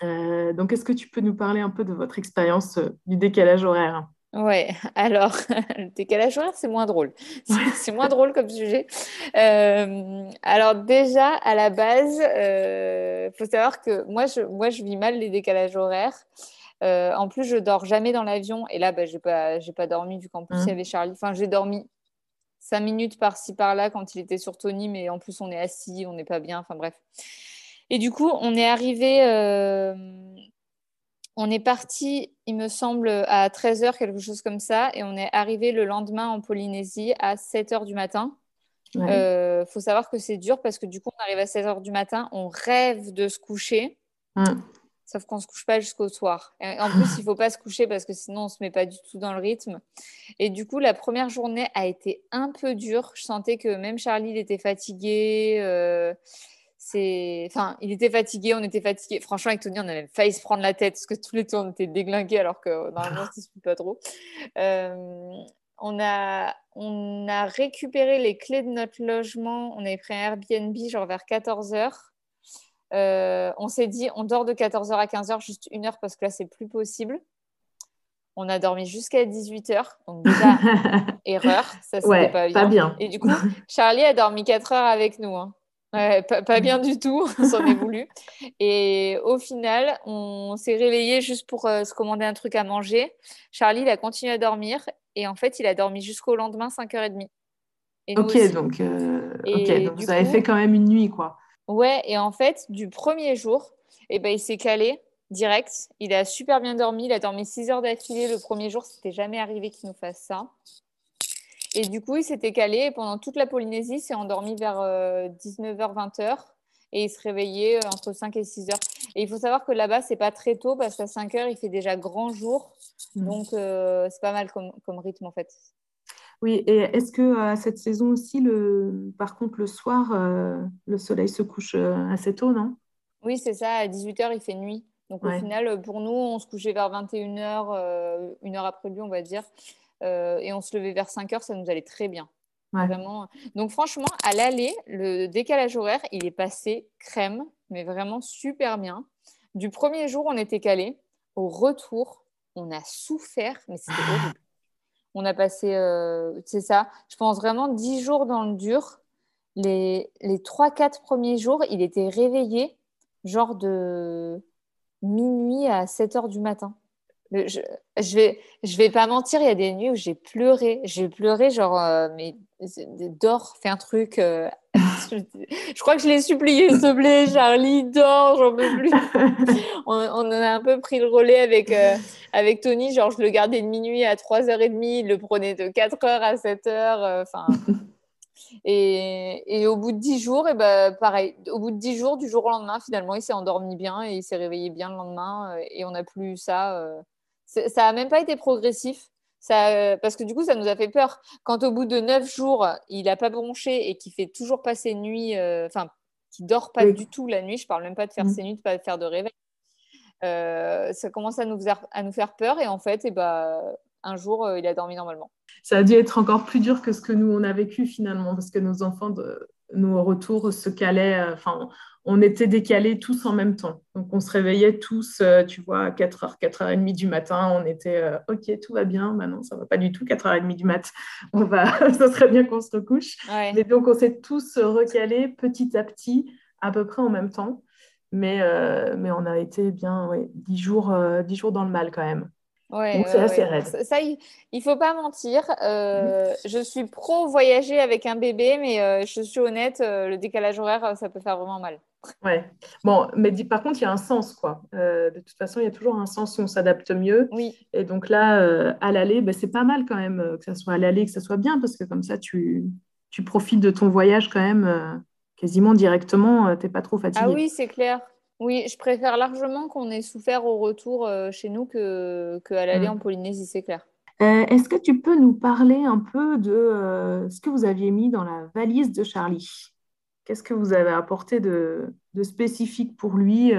Euh, donc est-ce que tu peux nous parler un peu de votre expérience euh, du décalage horaire? Ouais, <laughs> alors, le décalage horaire, c'est moins drôle. <laughs> C'est moins drôle comme sujet. Euh, alors, déjà, à la base, il euh, faut savoir que moi je, moi, je vis mal les décalages horaires. Euh, en plus, je dors jamais dans l'avion. Et là, bah, je n'ai pas, pas dormi vu qu'en plus, il y mmh. avait Charlie. Enfin, j'ai dormi cinq minutes par-ci, par-là quand il était sur Tony. Mais en plus, on est assis, on n'est pas bien. Enfin, bref. Et du coup, on est arrivé on est parti, il me semble, à 13h, quelque chose comme ça, et on est arrivé le lendemain en Polynésie à 7h du matin. Il euh, faut savoir que c'est dur parce que du coup, on arrive à 7h du matin, on rêve de se coucher, sauf qu'on ne se couche pas jusqu'au soir. en plus, il ne faut pas se coucher parce que sinon, on ne se met pas du tout dans le rythme. Et du coup, la première journée a été un peu dure. Je sentais que même Charlie, il était fatigué. Euh, c'est, enfin, il était fatigué, on était fatigué. Franchement, avec Tony, on a même failli se prendre la tête parce que tous les tours on était déglingués alors que normalement, <laughs> ça se pas trop. Euh, on a, on a récupéré les clés de notre logement. On avait pris un Airbnb genre vers 14 h euh, on s'est dit, on dort de 14h à 15h, juste une heure parce que là, c'est plus possible. On a dormi jusqu'à 18h. Donc, déjà, <laughs> erreur. Ça, c'était pas, bien. pas, bien. Et du coup, Charlie a dormi 4 heures avec nous. Hein. Pas, bien <laughs> du tout, on s'en est voulu. Et au final, on s'est réveillé juste pour euh, se commander un truc à manger. Charlie, il a continué à dormir et en fait, il a dormi jusqu'au lendemain, 5h30. Et ok, donc, euh, donc vous avez fait quand même une nuit, quoi. Ouais, et en fait, du premier jour, eh ben, il s'est calé direct. Il a super bien dormi. Il a dormi 6 heures d'affilée le premier jour. C'était jamais arrivé qu'il nous fasse ça. Et du coup, il s'était calé et pendant toute la Polynésie, il s'est endormi vers 19h, euh, 20h et il se réveillait euh, entre 5 et 6 heures. Et il faut savoir que là-bas, c'est pas très tôt parce qu'à 5 heures, il fait déjà grand jour. Mmh. Donc, euh, c'est pas mal comme, comme, rythme en fait. Oui, et est-ce que à cette saison aussi, le... par contre, le soir, le soleil se couche assez tôt, non? Oui, c'est ça. À 18h, il fait nuit. Donc, au final, pour nous, on se couchait vers 21h, une heure après lui, on va dire. Euh, et on se levait vers 5 heures, ça nous allait très bien. Vraiment. Donc franchement, à l'aller, le décalage horaire, il est passé crème, mais vraiment super bien. Du premier jour, on était calé. Au retour, on a souffert, mais c'était ah. horrible. On a passé, euh, c'est ça, je pense vraiment 10 jours dans le dur. Les, les 3-4 premiers jours, il était réveillé, genre de minuit à 7 heures du matin je, je vais je vais pas mentir, il y a des nuits où j'ai pleuré. J'ai pleuré genre euh, mais dors, fais un truc. Euh, <laughs> je crois que je l'ai supplié, s'il te plaît, Charlie, dors, j'en peux plus. <laughs> on, on, a un peu pris le relais avec, euh, avec Tony, genre je le gardais de minuit à 3h30, il le prenait de 4h à 7h. Enfin. <laughs> Et, et, au bout de 10 jours, et ben, pareil, au bout de 10 jours, du jour au lendemain, finalement, il s'est endormi bien et il s'est réveillé bien le lendemain. Et on n'a plus ça ça n'a même pas été progressif. Ça, parce que du coup, ça nous a fait peur. Quand au bout de neuf jours, il n'a pas bronché et qu'il fait toujours pas ses nuits, euh, enfin, qui dort pas du tout la nuit, je parle même pas de faire mm. ses nuits, de pas faire de réveil, euh, ça commence à nous, faire, à nous faire peur. Et en fait, et eh ben, un jour, euh, il a dormi normalement. Ça a dû être encore plus dur que ce que nous, on a vécu finalement, parce que nos enfants, de, nos retours se calaient, enfin, on était décalés tous en même temps. Donc, on se réveillait tous, euh, tu vois, à 4h, 4h30 du matin. On était, euh, OK, tout va bien. Maintenant, ça ne va pas du tout, 4h30 du mat. <laughs> On va, <laughs> ça serait bien qu'on se recouche. Et donc, on s'est tous recalés petit à petit, à peu près en même temps. Mais, euh, mais on a été bien, ouais, 10 jours, 10 jours dans le mal quand même. Ouais, c'est assez raide. Ça, il ne faut pas mentir. Euh, <laughs> je suis pro voyager avec un bébé, mais euh, je suis honnête, euh, le décalage horaire, ça peut faire vraiment mal. Ouais. Bon, mais par contre, il y a un sens, quoi. de toute façon, il y a toujours un sens où on s'adapte mieux. Oui. Et donc là, à l'aller, ben, c'est pas mal quand même que ça soit à l'aller, que ça soit bien, parce que comme ça, tu, tu profites de ton voyage quand même quasiment directement. tu n'es pas trop fatigué. Ah oui, c'est clair. Oui, je préfère largement qu'on ait souffert au retour euh, chez nous que, que à l'aller mm. en Polynésie, c'est clair. Euh, est-ce que tu peux nous parler un peu de euh, ce que vous aviez mis dans la valise de Charlie? Qu'est-ce que vous avez apporté de, spécifique pour lui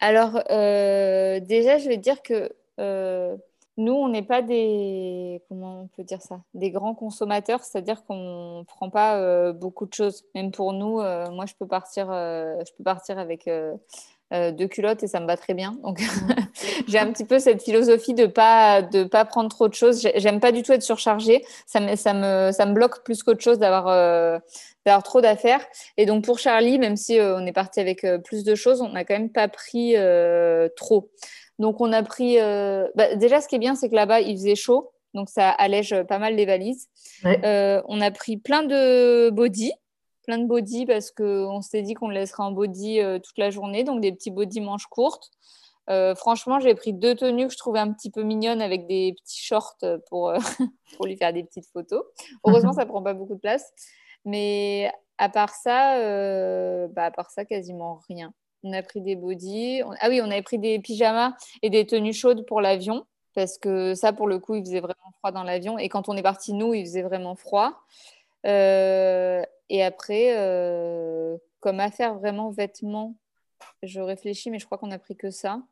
Alors, déjà, je vais dire que nous, on n'est pas des, comment on peut dire ça, des grands consommateurs, c'est-à-dire qu'on ne prend pas euh, beaucoup de choses. Même pour nous, euh, moi, je peux partir, euh, je peux partir avec deux culottes et ça me va très bien. Donc, <laughs> j'ai un petit peu cette philosophie de pas de pas prendre trop de choses. J'aime pas du tout être surchargée. Ça me, ça me, ça me bloque plus qu'autre chose d'avoir d'avoir trop d'affaires. Et donc pour Charlie, même si on est parti avec plus de choses, on n'a quand même pas pris trop. Donc, on a pris. Euh, bah, déjà, ce qui est bien, c'est que là-bas, il faisait chaud. Donc, ça allège pas mal les valises. Euh, on a pris plein de body. Plein de body parce qu'on s'était dit qu'on le laisserait en body euh, toute la journée. Donc, des petits body manches courtes. franchement, j'ai pris deux tenues que je trouvais un petit peu mignonnes avec des petits shorts pour, <laughs> pour lui faire des petites photos. Heureusement, <laughs> ça prend pas beaucoup de place. Mais à part ça, bah, à part ça, quasiment rien. On a pris des bodys. Ah oui, on avait pris des pyjamas et des tenues chaudes pour l'avion. Parce que ça, pour le coup, il faisait vraiment froid dans l'avion. Et quand on est parti, nous, il faisait vraiment froid. Euh, et après, euh, comme affaire vraiment vêtements, je réfléchis, mais je crois qu'on a pris que ça.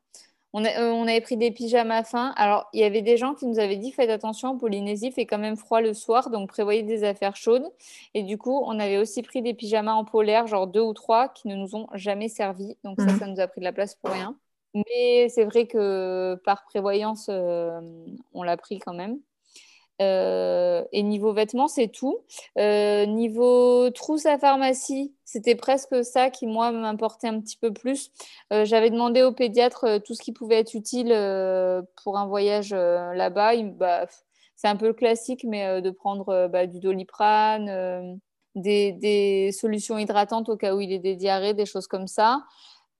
On, avait pris des pyjamas fins. Alors, il y avait des gens qui nous avaient dit faites attention, en Polynésie, il fait quand même froid le soir, donc prévoyez des affaires chaudes. Et du coup, on avait aussi pris des pyjamas en polaire, genre deux ou trois, qui ne nous ont jamais servi. Donc, ça, mhm. ça nous a pris de la place pour rien. Mais c'est vrai que par prévoyance, on l'a pris quand même. Euh, et niveau vêtements, c'est tout. Euh, niveau trousse à pharmacie, c'était presque ça qui, moi, m'importait un petit peu plus. Euh, j'avais demandé au pédiatre tout ce qui pouvait être utile pour un voyage là-bas. Bah, c'est un peu classique, mais de prendre bah, du doliprane, des, solutions hydratantes au cas où il est des diarrhées, des choses comme ça.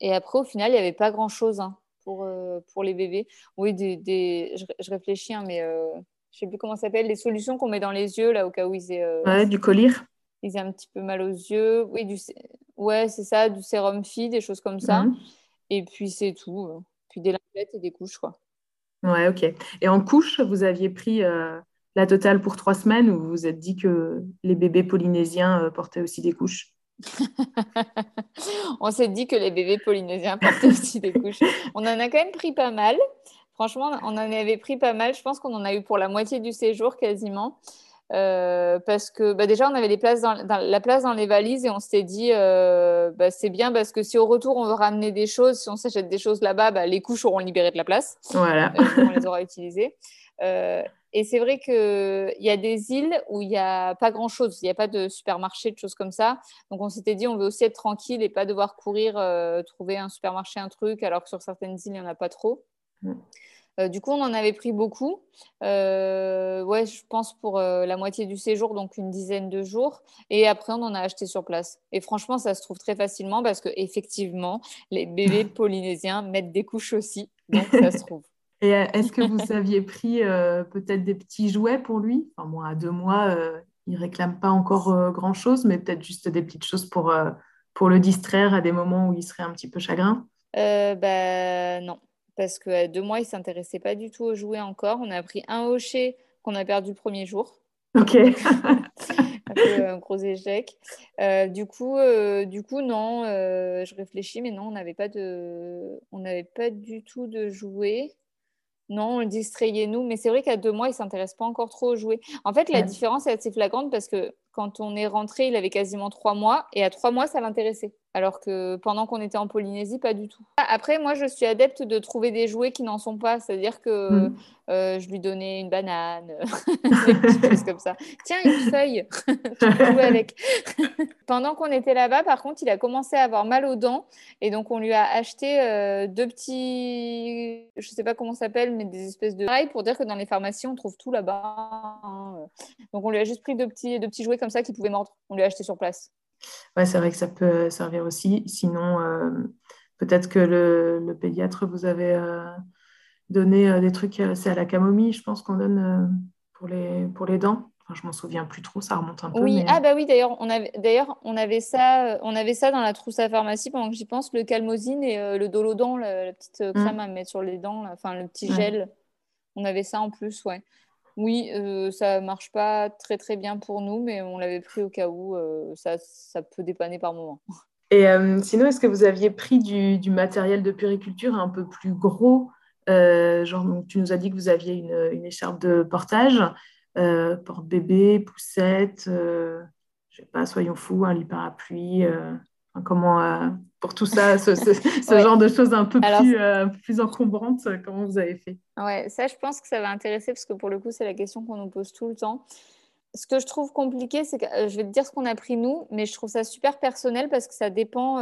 Et après, au final, il n'y avait pas grand-chose hein, pour, pour les bébés. Oui, des, Je, réfléchis, hein, mais je sais plus comment ça s'appelle, les solutions qu'on met dans les yeux, là, au cas où ils aient. Euh, ouais, du collyre. Ils aient un petit peu mal aux yeux. Oui, du... ouais, c'est ça, du sérum fille, des choses comme ça. Mhm. Et puis, c'est tout. Euh. Puis des lingettes et des couches, quoi. Ouais, ok. Et en couche, vous aviez pris euh, la totale pour trois semaines ou vous vous êtes dit que les bébés polynésiens portaient aussi des couches? <laughs> On s'est dit que les bébés polynésiens portaient aussi des couches. <laughs> On en a quand même pris pas mal. Franchement, on en avait pris pas mal. Je pense qu'on en a eu pour la moitié du séjour quasiment. Euh, parce que bah, déjà, on avait les places dans, la place dans les valises et on s'était dit, euh, bah, c'est bien parce que si au retour, on veut ramener des choses, si on s'achète des choses là-bas, bah, les couches auront libéré de la place. Voilà. Euh, on les aura utilisées. et c'est vrai qu'il y a des îles où il n'y a pas grand-chose. Il n'y a pas de supermarché, de choses comme ça. Donc, on s'était dit, on veut aussi être tranquille et pas devoir courir, trouver un supermarché, un truc, alors que sur certaines îles, il n'y en a pas trop. Mm. Euh, du coup, on en avait pris beaucoup. Euh, ouais, je pense pour euh, la moitié du séjour, donc une dizaine de jours. Et après, on en a acheté sur place. Et franchement, ça se trouve très facilement parce que effectivement, les bébés <laughs> polynésiens mettent des couches aussi, donc ça se trouve. <laughs> Et est-ce que vous aviez pris peut-être des petits jouets pour lui? Enfin, moi, à deux mois, il réclame pas encore grand-chose, mais peut-être juste des petites choses pour, pour le distraire à des moments où il serait un petit peu chagrin? bah non, parce qu'à deux mois, il ne s'intéressait pas du tout aux jouets encore. On a pris un hocher qu'on a perdu le premier jour. Ok. <laughs> un, gros échec. Euh, du, coup, euh, du coup, non, euh, je réfléchis, mais non, on n'avait pas, de... on pas du tout de jouets. Non, on le distrayait nous, mais c'est vrai qu'à deux mois, il ne s'intéresse pas encore trop aux jouets. En fait, la différence est assez flagrante parce que quand on est rentré, il avait quasiment trois mois, et à trois mois, ça l'intéressait alors que pendant qu'on était en Polynésie, pas du tout. Après, moi, je suis adepte de trouver des jouets qui n'en sont pas, c'est-à-dire que mm. euh, je lui donnais une banane, <laughs> des choses comme ça. Tiens, une feuille, <laughs> tu peux jouer avec. <laughs> pendant qu'on était là-bas, par contre, il a commencé à avoir mal aux dents, et donc on lui a acheté euh, deux petits, je sais pas comment ça s'appelle, mais des espèces de rails pour dire que dans les pharmacies, on trouve tout là-bas. Hein. Donc on lui a juste pris deux petits, deux petits jouets comme ça qui pouvaient mordre. On lui a acheté sur place. Ouais, c'est vrai que ça peut servir aussi. Sinon, euh, peut-être que le, pédiatre vous avait euh, donné euh, des trucs, c'est à la camomille, je pense qu'on donne pour, les, pour les dents. Enfin, je m'en souviens plus trop, ça remonte un peu. Oui, ah bah oui, d'ailleurs, on avait, d'ailleurs, on avait ça, on avait ça dans la trousse à pharmacie pendant que j'y pense, le calmosine et le dolodon, la, petite mmh. crème à mettre sur les dents, enfin le petit gel. On avait ça en plus, ouais. Oui, euh, ça marche pas très très bien pour nous, mais on l'avait pris au cas où euh, ça, ça, peut dépanner par moment. <laughs> Et euh, sinon, est-ce que vous aviez pris du, du, matériel de puriculture un peu plus gros Genre, donc, tu nous as dit que vous aviez une, une écharpe de portage, porte-bébé, poussette, je sais pas, soyons fous, un lit parapluie comment, euh, pour tout ça, ce, genre de choses un peu plus, euh, plus encombrantes, euh, comment vous avez fait? Ouais, ça, je pense que ça va intéresser parce que pour le coup, c'est la question qu'on nous pose tout le temps. Ce que je trouve compliqué, c'est que je vais te dire ce qu'on a pris nous, mais je trouve ça super personnel parce que ça dépend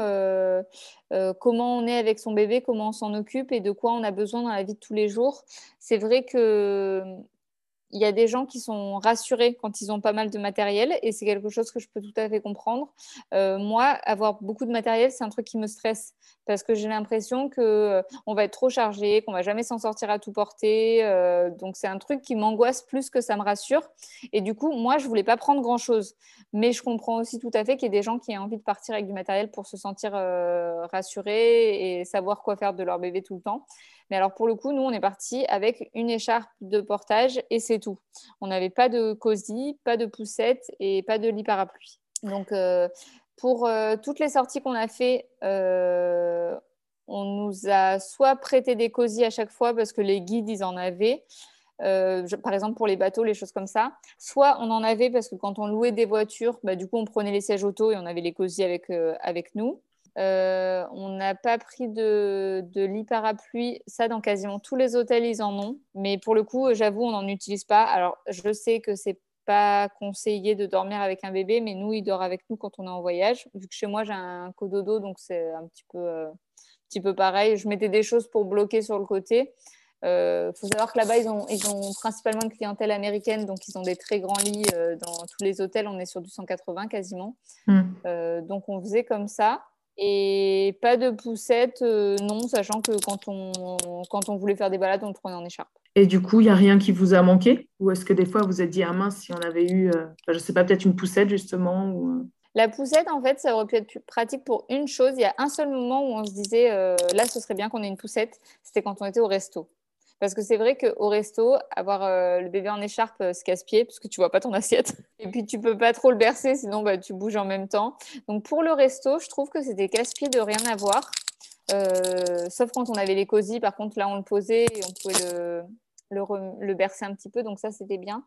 comment on est avec son bébé, comment on s'en occupe et de quoi on a besoin dans la vie de tous les jours. C'est vrai que il y a des gens qui sont rassurés quand ils ont pas mal de matériel et c'est quelque chose que je peux tout à fait comprendre. Euh, moi, avoir beaucoup de matériel, c'est un truc qui me stresse parce que j'ai l'impression que euh, on va être trop chargé, qu'on va jamais s'en sortir à tout porter. Euh, donc c'est un truc qui m'angoisse plus que ça me rassure. Et du coup, moi, je voulais pas prendre grand chose, mais je comprends aussi tout à fait qu'il y ait des gens qui aient envie de partir avec du matériel pour se sentir rassurés et savoir quoi faire de leur bébé tout le temps. Mais alors pour le coup, nous, on est parti avec une écharpe de portage et c'est tout. On n'avait pas de cosy, pas de poussette et pas de lit parapluie. Donc euh, Pour toutes les sorties qu'on a fait, on nous a soit prêté des cosy à chaque fois parce que les guides, ils en avaient. par exemple pour les bateaux, les choses comme ça. Soit on en avait parce que quand on louait des voitures, bah, du coup on prenait les sièges auto et on avait les cosy avec nous. Euh, on n'a pas pris de, lit parapluie. Ça, dans quasiment tous les hôtels, ils en ont. Mais pour le coup, j'avoue, on n'en utilise pas. Alors, je sais que c'est pas conseillé de dormir avec un bébé, mais nous, il dort avec nous quand on est en voyage. Vu que chez moi, j'ai un cododo, donc c'est un petit peu, euh, petit peu pareil. Je mettais des choses pour bloquer sur le côté. Il euh, faut savoir que là-bas, ils ont, ils ont principalement une clientèle américaine, donc ils ont des très grands lits dans tous les hôtels. On est sur du 180 quasiment. Hmm. donc on faisait comme ça. Et pas de poussette, euh, non, sachant que quand on, quand on voulait faire des balades, on le prenait en écharpe. Et du coup, il n'y a rien qui vous a manqué? Ou est-ce que des fois, vous êtes dit, ah mince, si on avait eu, euh, je ne sais pas, peut-être une poussette justement ou... Euh? La poussette, en fait, ça aurait pu être pratique pour une chose. Il y a un seul moment où on se disait, là, ce serait bien qu'on ait une poussette. C'était quand on était au resto. Parce que c'est vrai qu'au resto, avoir euh, le bébé en écharpe, euh, se casse-pied, parce que tu vois pas ton <laughs> assiette. Et puis, tu peux pas trop le bercer, sinon bah, tu bouges en même temps. Donc, pour le resto, je trouve que c'était casse-pied de rien avoir. Euh, sauf quand on avait les cosy, par contre, là, on le posait et on pouvait le, le, le bercer un petit peu. Donc, ça, c'était bien.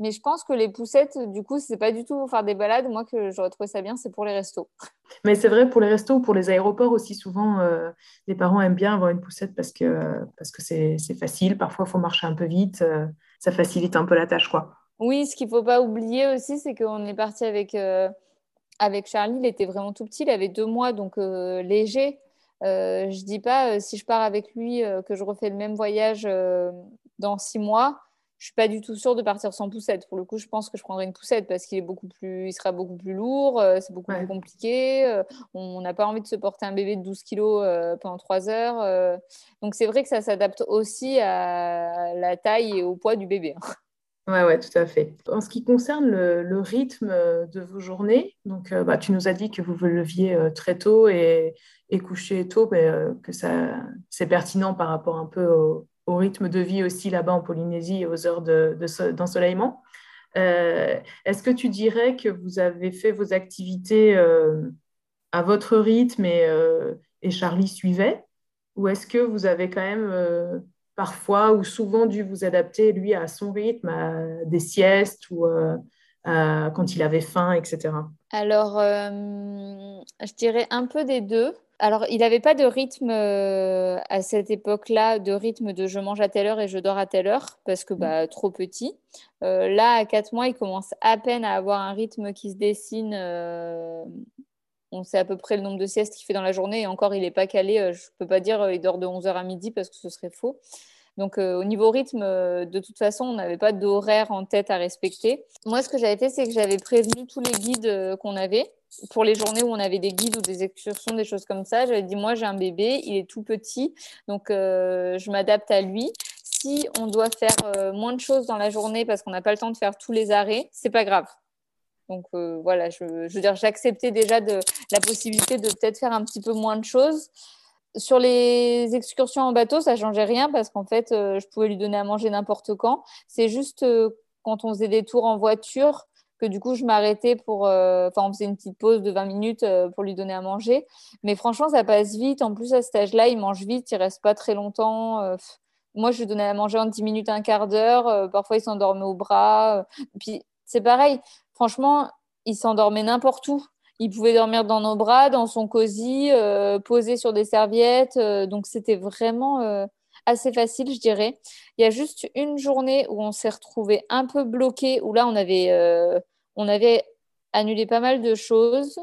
Mais je pense que les poussettes, du coup, c'est pas du tout pour faire des balades. Moi, que j'aurais trouvé ça bien, c'est pour les restos. <laughs> Mais c'est vrai pour les restos ou pour les aéroports aussi. Souvent, euh, les parents aiment bien avoir une poussette parce que parce que c'est facile. Parfois, il faut marcher un peu vite. Euh, ça facilite un peu la tâche, quoi. Oui, ce qu'il faut pas oublier aussi, c'est qu'on est parti avec euh, avec Charlie. Il était vraiment tout petit. Il avait deux mois, donc léger. je dis pas si je pars avec lui que je refais le même voyage dans six mois je suis pas du tout sûre de partir sans poussette. Pour le coup, je pense que je prendrai une poussette parce qu'il est beaucoup plus, il sera beaucoup plus lourd, euh, c'est beaucoup plus compliqué. Euh, on n'a pas envie de se porter un bébé de 12 kilos euh, pendant 3 heures. donc c'est vrai que ça s'adapte aussi à la taille et au poids du bébé. Hein. Oui, ouais, tout à fait. En ce qui concerne le, rythme de vos journées, donc bah, tu nous as dit que vous vous leviez très tôt et, et coucher tôt, mais que ça c'est pertinent par rapport un peu au, au rythme de vie aussi là-bas en Polynésie et aux heures d'ensoleillement. Euh, Est-ce que tu dirais que vous avez fait vos activités euh, à votre rythme et, euh, et, Charlie suivait? Ou est-ce que vous avez quand même parfois ou souvent dû vous adapter, lui, à son rythme, à des siestes ou quand il avait faim, etc. Alors, je dirais un peu des deux alors, il n'avait pas de rythme euh, à cette époque-là, de rythme de je mange à telle heure et je dors à telle heure, parce que bah, trop petit. Euh, là, à 4 mois, il commence à peine à avoir un rythme qui se dessine. Euh, on sait à peu près le nombre de siestes qu'il fait dans la journée, et encore, il n'est pas calé. je ne peux pas dire il dort de 11h à midi, parce que ce serait faux. Donc, au niveau rythme, de toute façon, on n'avait pas d'horaire en tête à respecter. Moi, ce que j'avais fait, c'est que j'avais prévenu tous les guides qu'on avait pour les journées où on avait des guides ou des excursions, des choses comme ça, j'avais dit moi j'ai un bébé, il est tout petit, donc euh, je m'adapte à lui. Si on doit faire euh, moins de choses dans la journée parce qu'on n'a pas le temps de faire tous les arrêts, c'est pas grave. Donc euh, voilà, je, veux dire, j'acceptais déjà la possibilité de peut-être faire un petit peu moins de choses. Sur les excursions en bateau, ça changeait rien parce qu'en fait, je pouvais lui donner à manger n'importe quand. C'est juste quand on faisait des tours en voiture, que du coup, je m'arrêtais pour. Euh, enfin, on faisait une petite pause de 20 minutes euh, pour lui donner à manger. Mais franchement, ça passe vite. En plus, à cet âge-là, il mange vite, il reste pas très longtemps. Euh, moi, je lui donnais à manger en 10 minutes, un quart d'heure. parfois, il s'endormait au bras. Puis, c'est pareil. Franchement, il s'endormait n'importe où. Il pouvait dormir dans nos bras, dans son cosy, posé sur des serviettes. donc, c'était vraiment assez facile, je dirais. Il y a juste une journée où on s'est retrouvé un peu bloqué, où là, on avait, euh, on avait annulé pas mal de choses.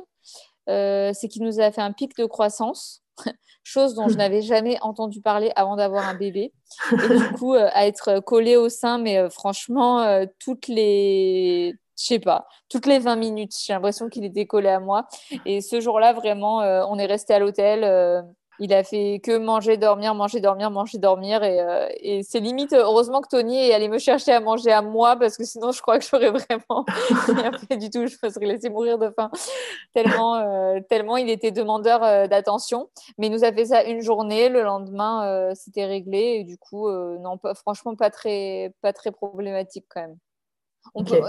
Euh, c'est qu'il nous a fait un pic de croissance, <laughs> chose dont je <laughs> n'avais jamais entendu parler avant d'avoir un bébé. Et du coup, euh, à être collé au sein, mais franchement, toutes les je sais pas, toutes les 20 minutes, j'ai l'impression qu'il était collé à moi. Et ce jour-là, vraiment, on est resté à l'hôtel il a fait que manger, dormir, manger, dormir, manger, dormir. Et, euh, et c'est limite, heureusement que Tony est allé me chercher à manger à moi parce que sinon, je crois que j'aurais vraiment <laughs> rien fait du tout. Je me serais laissé mourir de faim. Tellement, euh, tellement il était demandeur euh, d'attention. Mais il nous a fait ça une journée. Le lendemain, c'était réglé. Et du coup, non, pas, franchement, pas très, pas très problématique quand même.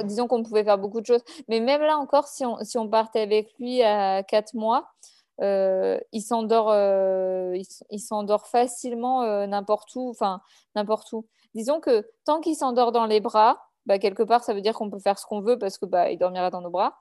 Disons qu'on pouvait faire beaucoup de choses. Mais même là encore, si on, si on partait avec lui à 4 mois, euh, il s'endort euh, il, s'endort facilement euh, n'importe où enfin n'importe où disons que tant qu'il s'endort dans les bras bah, quelque part ça veut dire qu'on peut faire ce qu'on veut parce que bah, il dormira dans nos bras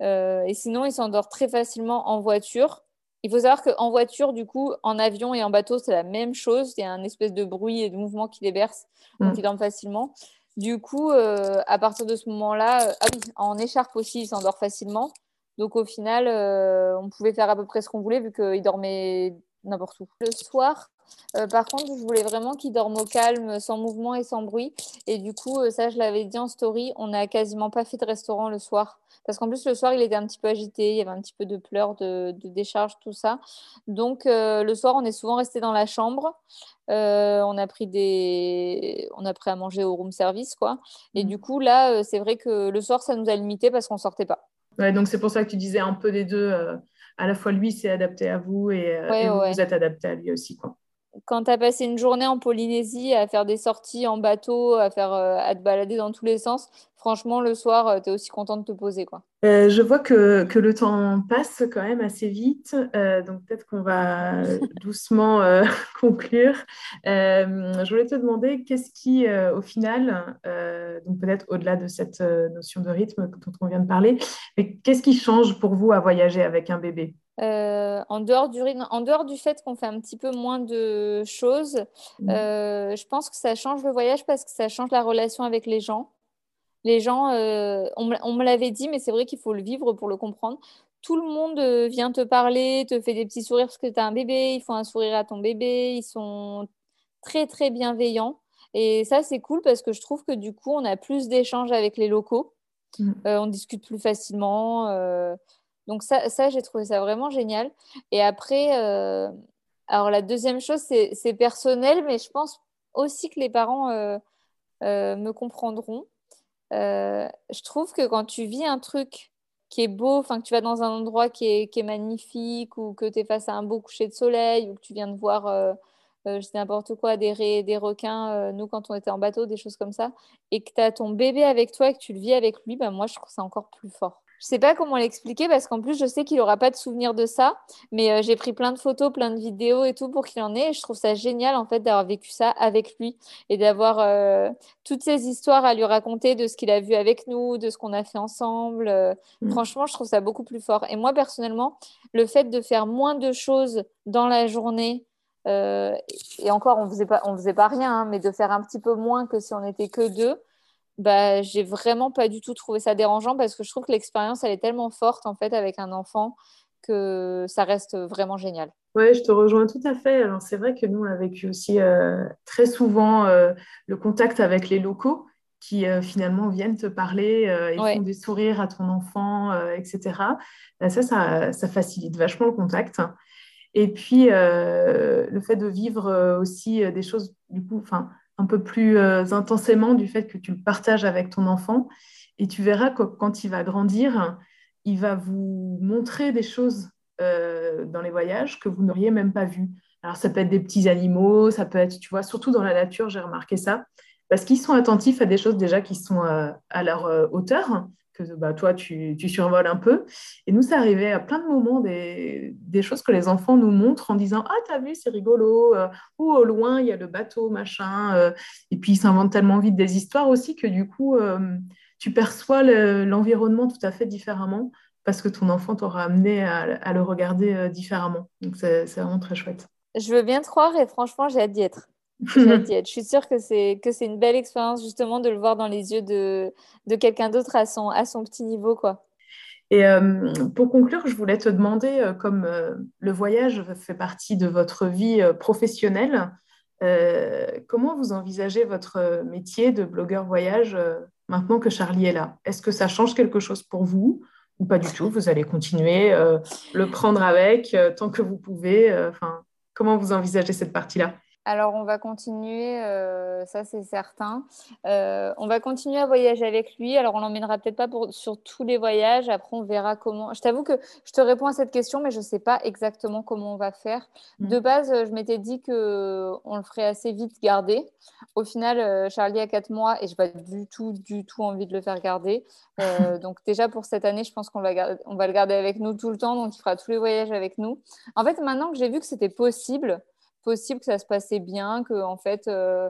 et sinon il s'endort très facilement en voiture il faut savoir qu'en voiture, du coup, en avion et en bateau, c'est la même chose. Il y a un espèce de bruit et de mouvement qui les berce, donc mm. il dorment facilement. Du coup, à partir de ce moment-là, ah oui, en écharpe aussi, il s'endort facilement. Donc au final, euh, on pouvait faire à peu près ce qu'on voulait vu qu'il dormait n'importe où. Le soir, euh, par contre, je voulais vraiment qu'il dorme au calme, sans mouvement et sans bruit. Et du coup, euh, ça, je l'avais dit en story, on n'a quasiment pas fait de restaurant le soir. Parce qu'en plus, le soir, il était un petit peu agité, il y avait un petit peu de pleurs, de, décharge, tout ça. Donc, le soir, on est souvent resté dans la chambre. on a pris des, on a pris à manger au room service, quoi. Et mmh. du coup, là, c'est vrai que le soir, ça nous a limité parce qu'on sortait pas donc c'est pour ça que tu disais un peu des deux. Euh, à la fois lui, c'est adapté à vous et, euh, vous, êtes adapté à lui aussi. Quoi. Quand tu as passé une journée en Polynésie à faire des sorties en bateau, à, faire, euh, à te balader dans tous les sens, franchement, le soir, euh, tu es aussi content de te poser. Quoi. Euh, je vois que, que, le temps passe quand même assez vite, euh, donc peut-être qu'on va <laughs> doucement <laughs> conclure. je voulais te demander, qu'est-ce qui, au final, donc peut-être au-delà de cette notion de rythme dont on vient de parler, mais qu'est-ce qui change pour vous à voyager avec un bébé? En, dehors du, en dehors du fait qu'on fait un petit peu moins de choses, mmh. je pense que ça change le voyage parce que ça change la relation avec les gens. Les gens, euh, on, me l'avait dit, mais c'est vrai qu'il faut le vivre pour le comprendre. Tout le monde euh, vient te parler, te fait des petits sourires parce que tu as un bébé, ils font un sourire à ton bébé, ils sont très très bienveillants. Et ça, c'est cool parce que je trouve que du coup, on a plus d'échanges avec les locaux. Mm. Euh, on discute plus facilement. donc ça, ça j'ai trouvé ça vraiment génial. Et après, alors la deuxième chose, c'est personnel, mais je pense aussi que les parents me comprendront. Euh, je trouve que quand tu vis un truc qui est beau, enfin que tu vas dans un endroit qui est, magnifique ou que tu es face à un beau coucher de soleil ou que tu viens de voir, euh, euh, je sais n'importe quoi, des, des requins, nous quand on était en bateau, des choses comme ça, et que tu as ton bébé avec toi et que tu le vis avec lui, ben moi je trouve ça encore plus fort. Je sais pas comment l'expliquer parce qu'en plus, je sais qu'il n'aura pas de souvenir de ça. Mais euh, j'ai pris plein de photos, plein de vidéos et tout pour qu'il en ait. Et je trouve ça génial, en fait, d'avoir vécu ça avec lui et d'avoir euh, toutes ces histoires à lui raconter de ce qu'il a vu avec nous, de ce qu'on a fait ensemble. Euh, mm. Franchement, je trouve ça beaucoup plus fort. Et moi, personnellement, le fait de faire moins de choses dans la journée, et encore, on faisait pas, on faisait pas rien, hein, mais de faire un petit peu moins que si on n'était que deux, bah, j'ai vraiment pas du tout trouvé ça dérangeant parce que je trouve que l'expérience, elle est tellement forte en fait avec un enfant que ça reste vraiment génial. Oui, je te rejoins tout à fait. Alors, c'est vrai que nous, on a vécu aussi euh, très souvent euh, le contact avec les locaux qui euh, finalement viennent te parler et font des sourires à ton enfant, etc. Bah, ça, ça, ça, facilite vachement le contact. Et puis, le fait de vivre aussi des choses, du coup, enfin, un peu plus euh, intensément du fait que tu le partages avec ton enfant. Et tu verras que quand il va grandir, il va vous montrer des choses euh, dans les voyages que vous n'auriez même pas vues. Alors, ça peut être des petits animaux, ça peut être, tu vois, surtout dans la nature, j'ai remarqué ça, parce qu'ils sont attentifs à des choses déjà qui sont euh, à leur hauteur que bah, toi, tu, survoles un peu. Et nous, ça arrivait à plein de moments, des, choses que les enfants nous montrent en disant Ah, t'as vu, c'est rigolo, euh, ou au loin, il y a le bateau, machin. Euh. et puis, ils s'inventent tellement vite des histoires aussi que du coup, euh, tu perçois l'environnement tout à fait différemment parce que ton enfant t'aura amené à, le regarder différemment. Donc, c'est vraiment très chouette. Je veux bien te croire et franchement, j'ai hâte d'y être. <laughs> Je suis sûre que c'est que c'est une belle expérience justement de le voir dans les yeux de, de quelqu'un d'autre à son, à son petit niveau. quoi. Et euh, pour conclure, je voulais te demander, euh, comme euh, le voyage fait partie de votre vie professionnelle, comment vous envisagez votre métier de blogueur voyage maintenant que Charlie est là? Est-ce que ça change quelque chose pour vous ou pas du tout? Vous allez continuer, le prendre avec tant que vous pouvez. Enfin, comment vous envisagez cette partie-là? Alors, on va continuer, euh, ça c'est certain. Euh, on va continuer à voyager avec lui. Alors, on l'emmènera peut-être pas pour, sur tous les voyages. Après, on verra comment. Je t'avoue que je te réponds à cette question, mais je ne sais pas exactement comment on va faire. Mm. De base, je m'étais dit qu'on le ferait assez vite garder. Au final, euh, Charlie a 4 mois et je n'ai pas du tout, du tout envie de le faire garder. <laughs> donc, déjà pour cette année, je pense qu'on va, on va le garder avec nous tout le temps. Donc, il fera tous les voyages avec nous. En fait, maintenant que j'ai vu que c'était possible, possible que ça se passait bien, que en fait, euh,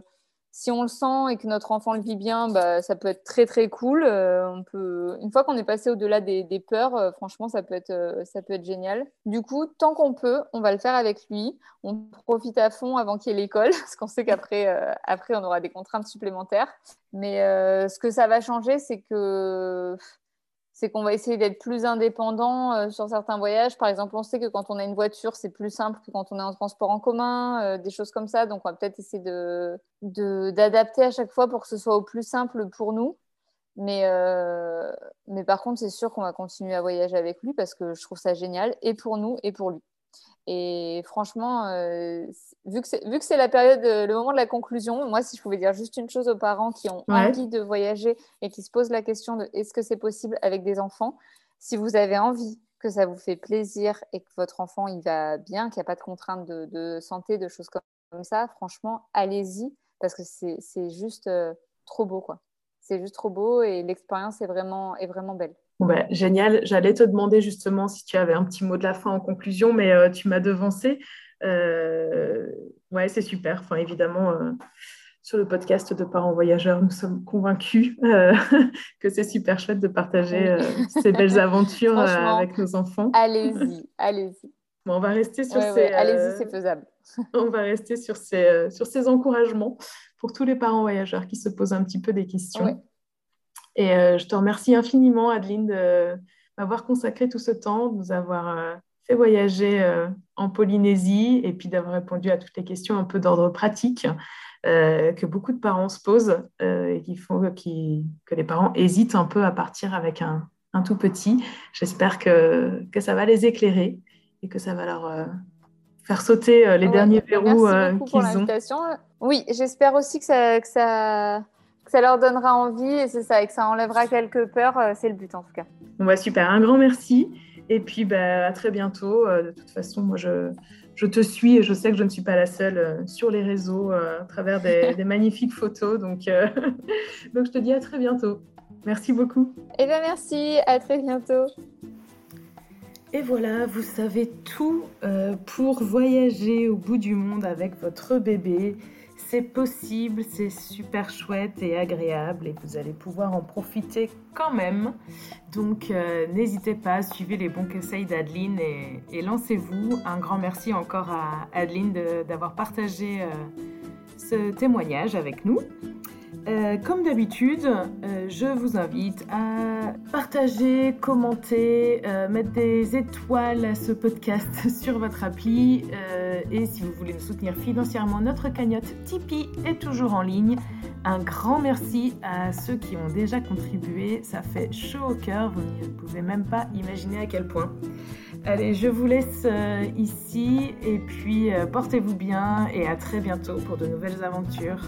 si on le sent et que notre enfant le vit bien, bah, ça peut être très très cool. Euh, on peut, une fois qu'on est passé au-delà des, peurs, euh, franchement, ça peut être ça peut être génial. Du coup, tant qu'on peut, on va le faire avec lui. On profite à fond avant qu'il y ait l'école, <laughs> parce qu'on sait qu'après après on aura des contraintes supplémentaires. Mais ce que ça va changer, c'est que c'est qu'on va essayer d'être plus indépendant euh, sur certains voyages. Par exemple, on sait que quand on a une voiture, c'est plus simple que quand on est en transport en commun, euh, des choses comme ça. Donc, on va peut-être essayer d'adapter à chaque fois pour que ce soit au plus simple pour nous. Mais, euh, mais par contre, c'est sûr qu'on va continuer à voyager avec lui parce que je trouve ça génial, et pour nous, et pour lui. Et franchement, euh, vu que c'est la période, euh, le moment de la conclusion, moi, si je pouvais dire juste une chose aux parents qui ont envie de voyager et qui se posent la question de est-ce que c'est possible avec des enfants, si vous avez envie que ça vous fait plaisir et que votre enfant il va bien, qu'il n'y a pas de contraintes de, santé, de choses comme, ça, franchement, allez-y parce que c'est juste euh, trop beau, quoi. C'est juste trop beau et l'expérience est vraiment, est vraiment belle. Bah, génial. J'allais te demander justement si tu avais un petit mot de la fin en conclusion, mais euh, tu m'as devancé. Euh, ouais, c'est super. Enfin, évidemment, euh, sur le podcast de Parents Voyageurs, nous sommes convaincus <laughs> que c'est super chouette de partager ces belles aventures avec nos enfants. Allez-y, allez-y. <laughs> on va rester sur ces. allez-y, c'est faisable. on va rester sur ces, sur ces encouragements pour tous les parents voyageurs qui se posent un petit peu des questions. Et euh, je te remercie infiniment, Adeline, de m'avoir consacré tout ce temps, de nous avoir euh, fait voyager euh, en Polynésie et puis d'avoir répondu à toutes les questions un peu d'ordre pratique que beaucoup de parents se posent et qui font que les parents hésitent un peu à partir avec un, un tout petit. J'espère que, que, ça va les éclairer et que ça va leur faire sauter les derniers verrous qu'ils ont. Oui, j'espère aussi que ça, que ça ça leur donnera envie et c'est ça, et que ça enlèvera quelques peurs. Euh, c'est le but en tout cas. Bon, bah, super, un grand merci. Et puis bah, à très bientôt. Euh, de toute façon, moi je, je, te suis et je sais que je ne suis pas la seule euh, sur les réseaux à travers des, <laughs> des, magnifiques photos. Donc, <laughs> donc je te dis à très bientôt. Merci beaucoup. Eh bien merci, à très bientôt. Et voilà, vous savez tout pour voyager au bout du monde avec votre bébé c'est possible, c'est super chouette et agréable et vous allez pouvoir en profiter quand même. Donc euh, n'hésitez pas, suivez les bons conseils d'Adeline et, lancez-vous. Un grand merci encore à Adeline d'avoir partagé euh, ce témoignage avec nous. Euh, comme d'habitude, euh, je vous invite à partager, commenter, euh, mettre des étoiles à ce podcast <laughs> sur votre appli. et si vous voulez nous soutenir financièrement, notre cagnotte Tipeee est toujours en ligne. Un grand merci à ceux qui ont déjà contribué. Ça fait chaud au cœur. Vous ne pouvez même pas imaginer à quel point. Allez, je vous laisse ici et puis portez-vous bien et à très bientôt pour de nouvelles aventures.